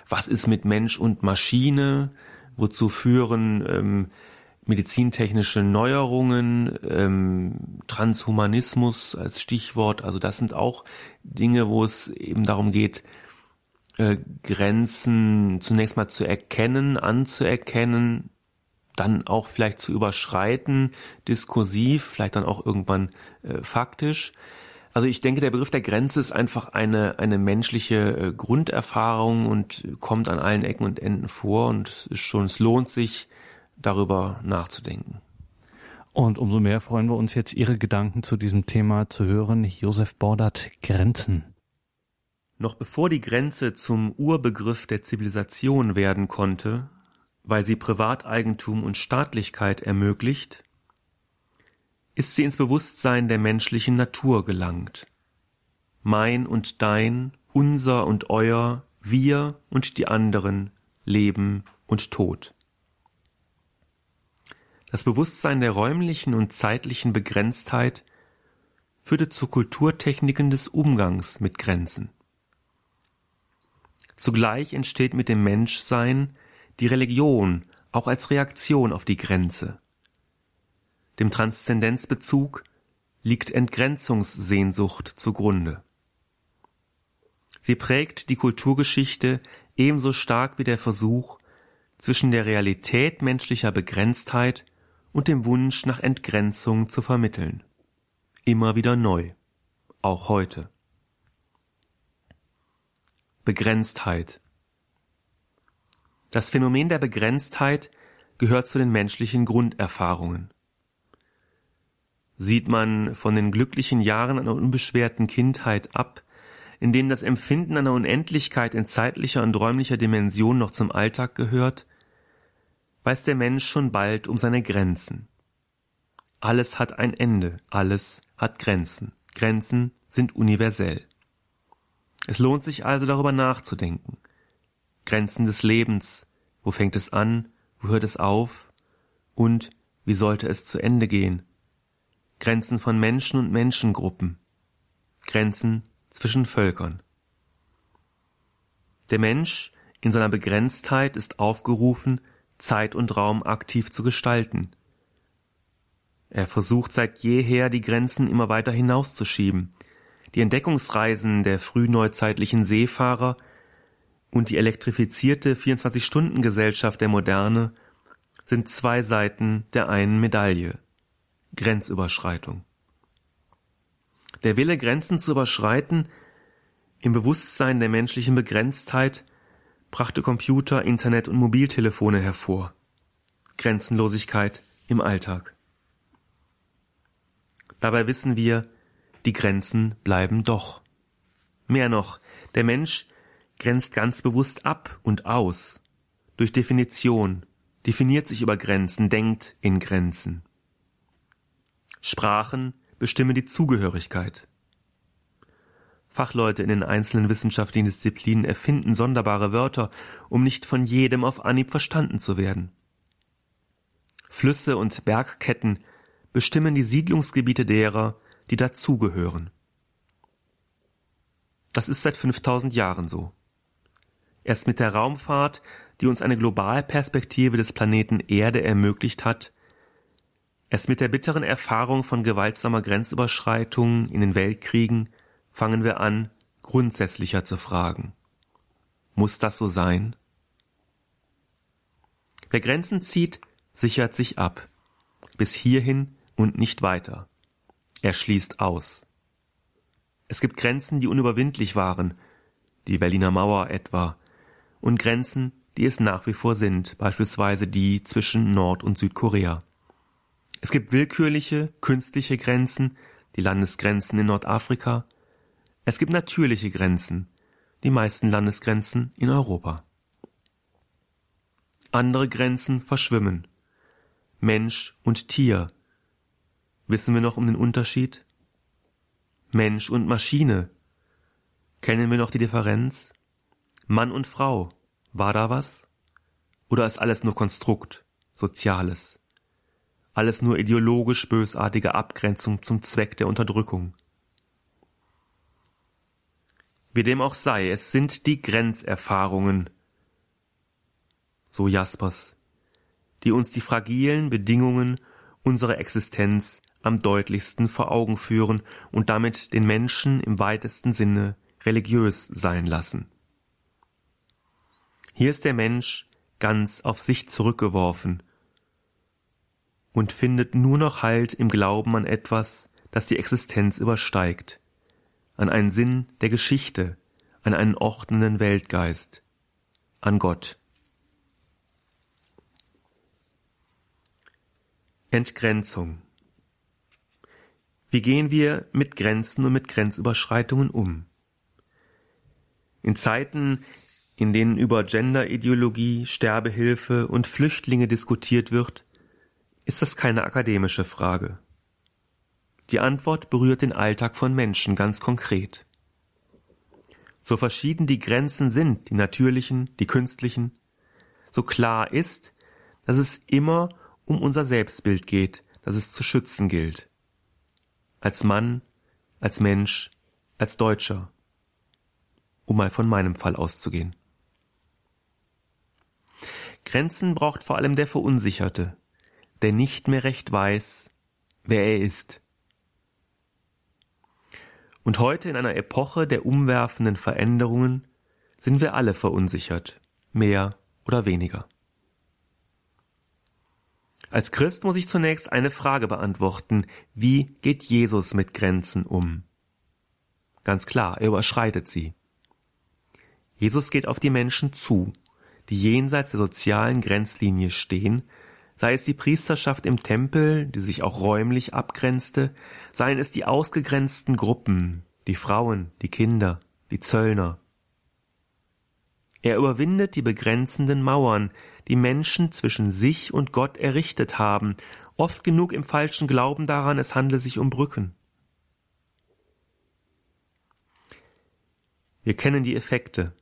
Was ist mit Mensch und Maschine? Wozu führen ähm, medizintechnische Neuerungen, ähm, Transhumanismus als Stichwort? Also das sind auch Dinge, wo es eben darum geht, äh, Grenzen zunächst mal zu erkennen, anzuerkennen, dann auch vielleicht zu überschreiten, diskursiv, vielleicht dann auch irgendwann äh, faktisch. Also ich denke, der Begriff der Grenze ist einfach eine, eine menschliche äh, Grunderfahrung und kommt an allen Ecken und Enden vor und ist schon, es lohnt sich, darüber nachzudenken. Und umso mehr freuen wir uns jetzt, Ihre Gedanken zu diesem Thema zu hören. Josef Bordert, Grenzen. Noch bevor die Grenze zum Urbegriff der Zivilisation werden konnte, weil sie Privateigentum und Staatlichkeit ermöglicht, ist sie ins Bewusstsein der menschlichen Natur gelangt. Mein und dein, unser und euer, wir und die anderen, Leben und Tod. Das Bewusstsein der räumlichen und zeitlichen Begrenztheit führte zu Kulturtechniken des Umgangs mit Grenzen. Zugleich entsteht mit dem Menschsein die Religion auch als Reaktion auf die Grenze. Dem Transzendenzbezug liegt Entgrenzungssehnsucht zugrunde. Sie prägt die Kulturgeschichte ebenso stark wie der Versuch, zwischen der Realität menschlicher Begrenztheit und dem Wunsch nach Entgrenzung zu vermitteln. Immer wieder neu, auch heute. Begrenztheit das Phänomen der Begrenztheit gehört zu den menschlichen Grunderfahrungen. Sieht man von den glücklichen Jahren einer unbeschwerten Kindheit ab, in denen das Empfinden einer Unendlichkeit in zeitlicher und räumlicher Dimension noch zum Alltag gehört, weiß der Mensch schon bald um seine Grenzen. Alles hat ein Ende, alles hat Grenzen. Grenzen sind universell. Es lohnt sich also darüber nachzudenken. Grenzen des Lebens, wo fängt es an, wo hört es auf und wie sollte es zu Ende gehen? Grenzen von Menschen und Menschengruppen, Grenzen zwischen Völkern. Der Mensch in seiner Begrenztheit ist aufgerufen, Zeit und Raum aktiv zu gestalten. Er versucht seit jeher, die Grenzen immer weiter hinauszuschieben. Die Entdeckungsreisen der frühneuzeitlichen Seefahrer und die elektrifizierte 24-Stunden-Gesellschaft der Moderne sind zwei Seiten der einen Medaille. Grenzüberschreitung. Der Wille, Grenzen zu überschreiten, im Bewusstsein der menschlichen Begrenztheit, brachte Computer, Internet und Mobiltelefone hervor. Grenzenlosigkeit im Alltag. Dabei wissen wir, die Grenzen bleiben doch. Mehr noch, der Mensch grenzt ganz bewusst ab und aus. Durch Definition, definiert sich über Grenzen, denkt in Grenzen. Sprachen bestimmen die Zugehörigkeit. Fachleute in den einzelnen wissenschaftlichen Disziplinen erfinden sonderbare Wörter, um nicht von jedem auf Anhieb verstanden zu werden. Flüsse und Bergketten bestimmen die Siedlungsgebiete derer, die dazugehören. Das ist seit 5000 Jahren so. Erst mit der Raumfahrt, die uns eine Globalperspektive des Planeten Erde ermöglicht hat, Erst mit der bitteren Erfahrung von gewaltsamer Grenzüberschreitung in den Weltkriegen fangen wir an, grundsätzlicher zu fragen. Muss das so sein? Wer Grenzen zieht, sichert sich ab. Bis hierhin und nicht weiter. Er schließt aus. Es gibt Grenzen, die unüberwindlich waren, die Berliner Mauer etwa, und Grenzen, die es nach wie vor sind, beispielsweise die zwischen Nord- und Südkorea. Es gibt willkürliche, künstliche Grenzen, die Landesgrenzen in Nordafrika. Es gibt natürliche Grenzen, die meisten Landesgrenzen in Europa. Andere Grenzen verschwimmen. Mensch und Tier. Wissen wir noch um den Unterschied? Mensch und Maschine. Kennen wir noch die Differenz? Mann und Frau. War da was? Oder ist alles nur Konstrukt, Soziales? Alles nur ideologisch bösartige Abgrenzung zum Zweck der Unterdrückung? Wie dem auch sei, es sind die Grenzerfahrungen, so Jaspers, die uns die fragilen Bedingungen unserer Existenz am deutlichsten vor Augen führen und damit den Menschen im weitesten Sinne religiös sein lassen. Hier ist der Mensch ganz auf sich zurückgeworfen und findet nur noch Halt im Glauben an etwas, das die Existenz übersteigt, an einen Sinn der Geschichte, an einen ordnenden Weltgeist, an Gott. Entgrenzung. Wie gehen wir mit Grenzen und mit Grenzüberschreitungen um? In Zeiten, in denen über Genderideologie, Sterbehilfe und Flüchtlinge diskutiert wird, ist das keine akademische Frage. Die Antwort berührt den Alltag von Menschen ganz konkret. So verschieden die Grenzen sind, die natürlichen, die künstlichen, so klar ist, dass es immer um unser Selbstbild geht, das es zu schützen gilt. Als Mann, als Mensch, als Deutscher. Um mal von meinem Fall auszugehen. Grenzen braucht vor allem der Verunsicherte, der nicht mehr recht weiß, wer er ist. Und heute in einer Epoche der umwerfenden Veränderungen sind wir alle verunsichert, mehr oder weniger. Als Christ muss ich zunächst eine Frage beantworten. Wie geht Jesus mit Grenzen um? Ganz klar, er überschreitet sie. Jesus geht auf die Menschen zu, die jenseits der sozialen Grenzlinie stehen, sei es die Priesterschaft im Tempel, die sich auch räumlich abgrenzte, seien es die ausgegrenzten Gruppen, die Frauen, die Kinder, die Zöllner. Er überwindet die begrenzenden Mauern, die Menschen zwischen sich und Gott errichtet haben, oft genug im falschen Glauben daran, es handle sich um Brücken. Wir kennen die Effekte.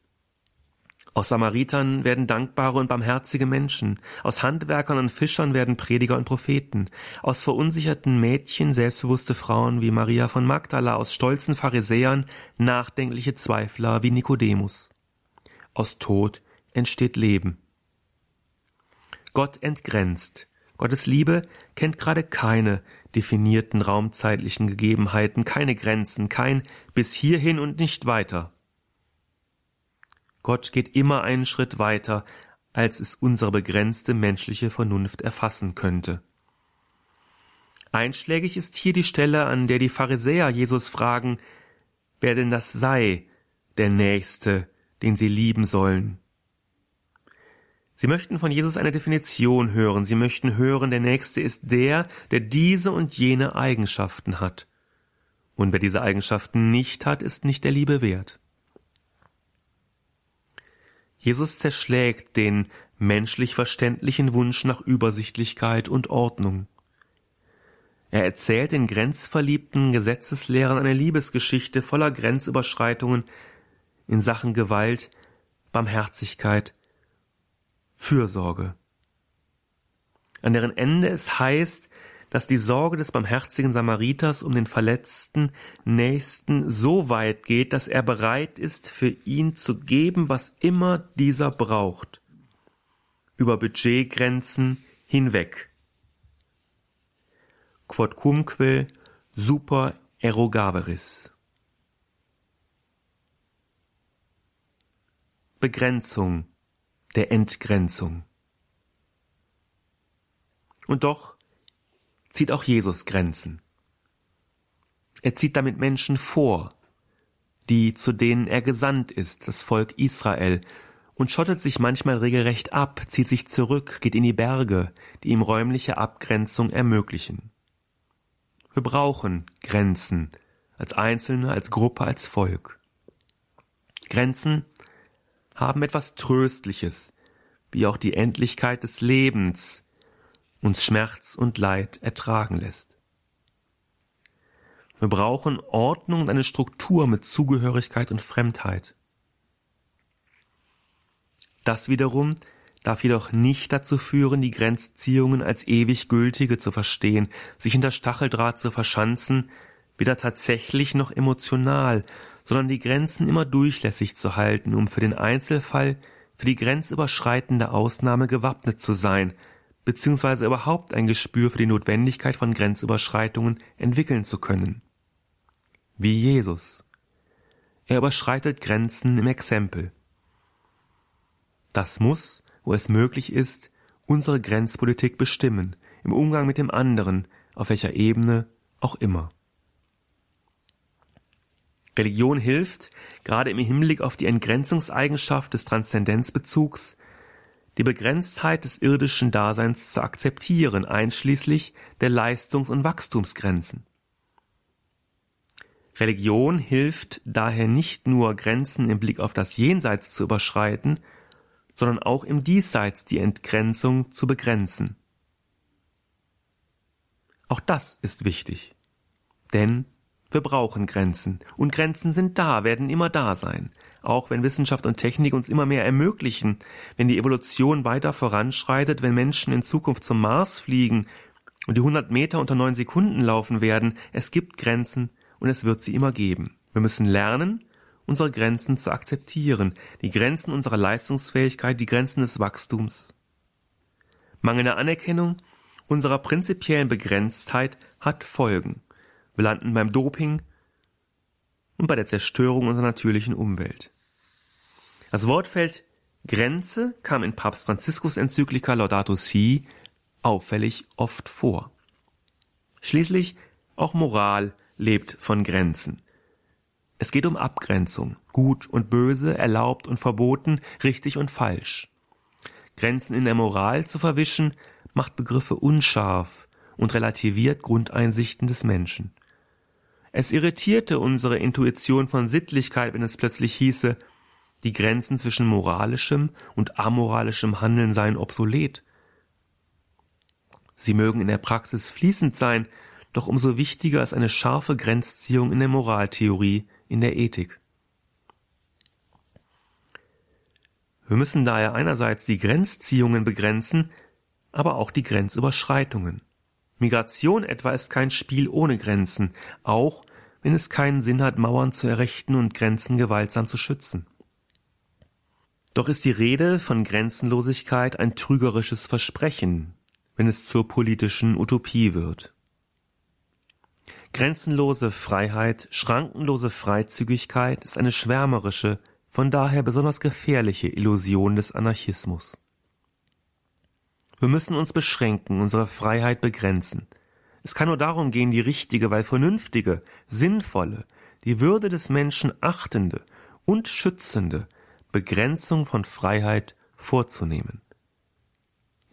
Aus Samaritern werden dankbare und barmherzige Menschen, aus Handwerkern und Fischern werden Prediger und Propheten, aus verunsicherten Mädchen selbstbewusste Frauen wie Maria von Magdala, aus stolzen Pharisäern nachdenkliche Zweifler wie Nikodemus. Aus Tod entsteht Leben. Gott entgrenzt. Gottes Liebe kennt gerade keine definierten raumzeitlichen Gegebenheiten, keine Grenzen, kein bis hierhin und nicht weiter. Gott geht immer einen Schritt weiter, als es unsere begrenzte menschliche Vernunft erfassen könnte. Einschlägig ist hier die Stelle, an der die Pharisäer Jesus fragen, wer denn das sei, der Nächste, den sie lieben sollen. Sie möchten von Jesus eine Definition hören. Sie möchten hören, der Nächste ist der, der diese und jene Eigenschaften hat. Und wer diese Eigenschaften nicht hat, ist nicht der Liebe wert. Jesus zerschlägt den menschlich verständlichen Wunsch nach Übersichtlichkeit und Ordnung. Er erzählt den grenzverliebten Gesetzeslehrern eine Liebesgeschichte voller Grenzüberschreitungen in Sachen Gewalt, Barmherzigkeit Fürsorge, an deren Ende es heißt, dass die Sorge des barmherzigen Samariters um den verletzten Nächsten so weit geht, dass er bereit ist, für ihn zu geben, was immer dieser braucht, über Budgetgrenzen hinweg. quodcumque super erogaveris. Begrenzung der Entgrenzung. Und doch zieht auch Jesus Grenzen. Er zieht damit Menschen vor, die zu denen er gesandt ist, das Volk Israel, und schottet sich manchmal regelrecht ab, zieht sich zurück, geht in die Berge, die ihm räumliche Abgrenzung ermöglichen. Wir brauchen Grenzen, als Einzelne, als Gruppe, als Volk. Grenzen haben etwas Tröstliches, wie auch die Endlichkeit des Lebens uns Schmerz und Leid ertragen lässt. Wir brauchen Ordnung und eine Struktur mit Zugehörigkeit und Fremdheit. Das wiederum darf jedoch nicht dazu führen, die Grenzziehungen als ewig gültige zu verstehen, sich hinter Stacheldraht zu verschanzen, weder tatsächlich noch emotional, sondern die Grenzen immer durchlässig zu halten, um für den Einzelfall, für die grenzüberschreitende Ausnahme gewappnet zu sein, beziehungsweise überhaupt ein Gespür für die Notwendigkeit von Grenzüberschreitungen entwickeln zu können. Wie Jesus. Er überschreitet Grenzen im Exempel. Das muss, wo es möglich ist, unsere Grenzpolitik bestimmen, im Umgang mit dem anderen, auf welcher Ebene auch immer. Religion hilft, gerade im Hinblick auf die Entgrenzungseigenschaft des Transzendenzbezugs, die Begrenztheit des irdischen Daseins zu akzeptieren, einschließlich der Leistungs- und Wachstumsgrenzen. Religion hilft daher nicht nur Grenzen im Blick auf das Jenseits zu überschreiten, sondern auch im Diesseits die Entgrenzung zu begrenzen. Auch das ist wichtig. Denn wir brauchen Grenzen. Und Grenzen sind da, werden immer da sein. Auch wenn Wissenschaft und Technik uns immer mehr ermöglichen, wenn die Evolution weiter voranschreitet, wenn Menschen in Zukunft zum Mars fliegen und die 100 Meter unter neun Sekunden laufen werden, es gibt Grenzen und es wird sie immer geben. Wir müssen lernen, unsere Grenzen zu akzeptieren, die Grenzen unserer Leistungsfähigkeit, die Grenzen des Wachstums. Mangelnde Anerkennung unserer prinzipiellen Begrenztheit hat Folgen. Wir landen beim Doping und bei der Zerstörung unserer natürlichen Umwelt. Das Wortfeld Grenze kam in Papst Franziskus Enzyklika Laudato Si auffällig oft vor. Schließlich auch Moral lebt von Grenzen. Es geht um Abgrenzung, gut und böse, erlaubt und verboten, richtig und falsch. Grenzen in der Moral zu verwischen, macht Begriffe unscharf und relativiert Grundeinsichten des Menschen. Es irritierte unsere Intuition von Sittlichkeit, wenn es plötzlich hieße, die Grenzen zwischen moralischem und amoralischem Handeln seien obsolet. Sie mögen in der Praxis fließend sein, doch umso wichtiger ist eine scharfe Grenzziehung in der Moraltheorie, in der Ethik. Wir müssen daher einerseits die Grenzziehungen begrenzen, aber auch die Grenzüberschreitungen. Migration etwa ist kein Spiel ohne Grenzen, auch wenn es keinen Sinn hat, Mauern zu errichten und Grenzen gewaltsam zu schützen. Doch ist die Rede von Grenzenlosigkeit ein trügerisches Versprechen, wenn es zur politischen Utopie wird. Grenzenlose Freiheit, schrankenlose Freizügigkeit ist eine schwärmerische, von daher besonders gefährliche Illusion des Anarchismus. Wir müssen uns beschränken, unsere Freiheit begrenzen. Es kann nur darum gehen, die richtige, weil vernünftige, sinnvolle, die Würde des Menschen achtende und schützende Begrenzung von Freiheit vorzunehmen.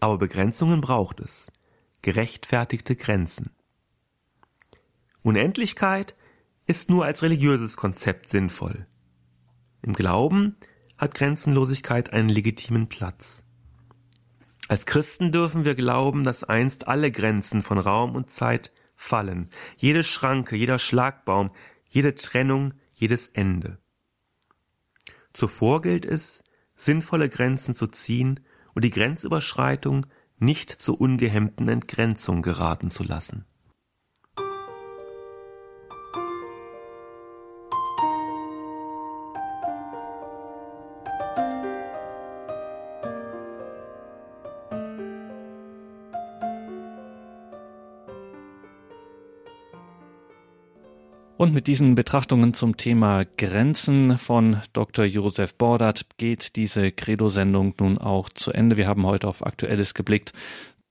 Aber Begrenzungen braucht es, gerechtfertigte Grenzen. Unendlichkeit ist nur als religiöses Konzept sinnvoll. Im Glauben hat Grenzenlosigkeit einen legitimen Platz. Als Christen dürfen wir glauben, dass einst alle Grenzen von Raum und Zeit fallen, jede Schranke, jeder Schlagbaum, jede Trennung, jedes Ende. Zuvor gilt es, sinnvolle Grenzen zu ziehen und die Grenzüberschreitung nicht zur ungehemmten Entgrenzung geraten zu lassen. Und mit diesen Betrachtungen zum Thema Grenzen von Dr. Josef Bordert geht diese Credo-Sendung nun auch zu Ende. Wir haben heute auf Aktuelles geblickt.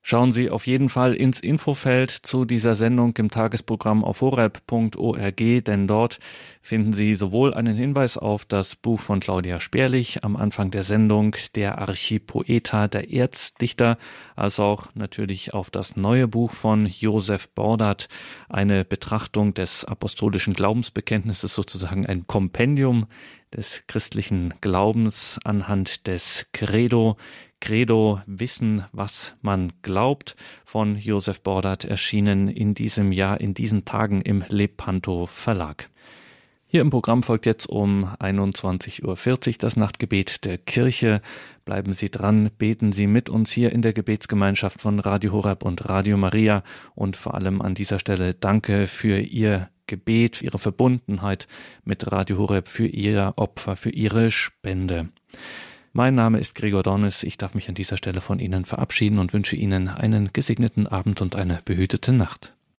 Schauen Sie auf jeden Fall ins Infofeld zu dieser Sendung im Tagesprogramm auf horeb.org, denn dort finden Sie sowohl einen Hinweis auf das Buch von Claudia Sperlich am Anfang der Sendung, der Archipoeta der Erzdichter, als auch natürlich auf das neue Buch von Josef Bordert, eine Betrachtung des apostolischen Glaubensbekenntnisses, sozusagen ein Kompendium des christlichen Glaubens anhand des Credo. Credo Wissen, was man glaubt, von Josef Bordert erschienen in diesem Jahr, in diesen Tagen im Lepanto Verlag. Hier im Programm folgt jetzt um 21.40 Uhr das Nachtgebet der Kirche. Bleiben Sie dran, beten Sie mit uns hier in der Gebetsgemeinschaft von Radio Horeb und Radio Maria und vor allem an dieser Stelle danke für Ihr Gebet, für Ihre Verbundenheit mit Radio Horeb, für Ihr Opfer, für Ihre Spende. Mein Name ist Gregor Dornes. Ich darf mich an dieser Stelle von Ihnen verabschieden und wünsche Ihnen einen gesegneten Abend und eine behütete Nacht.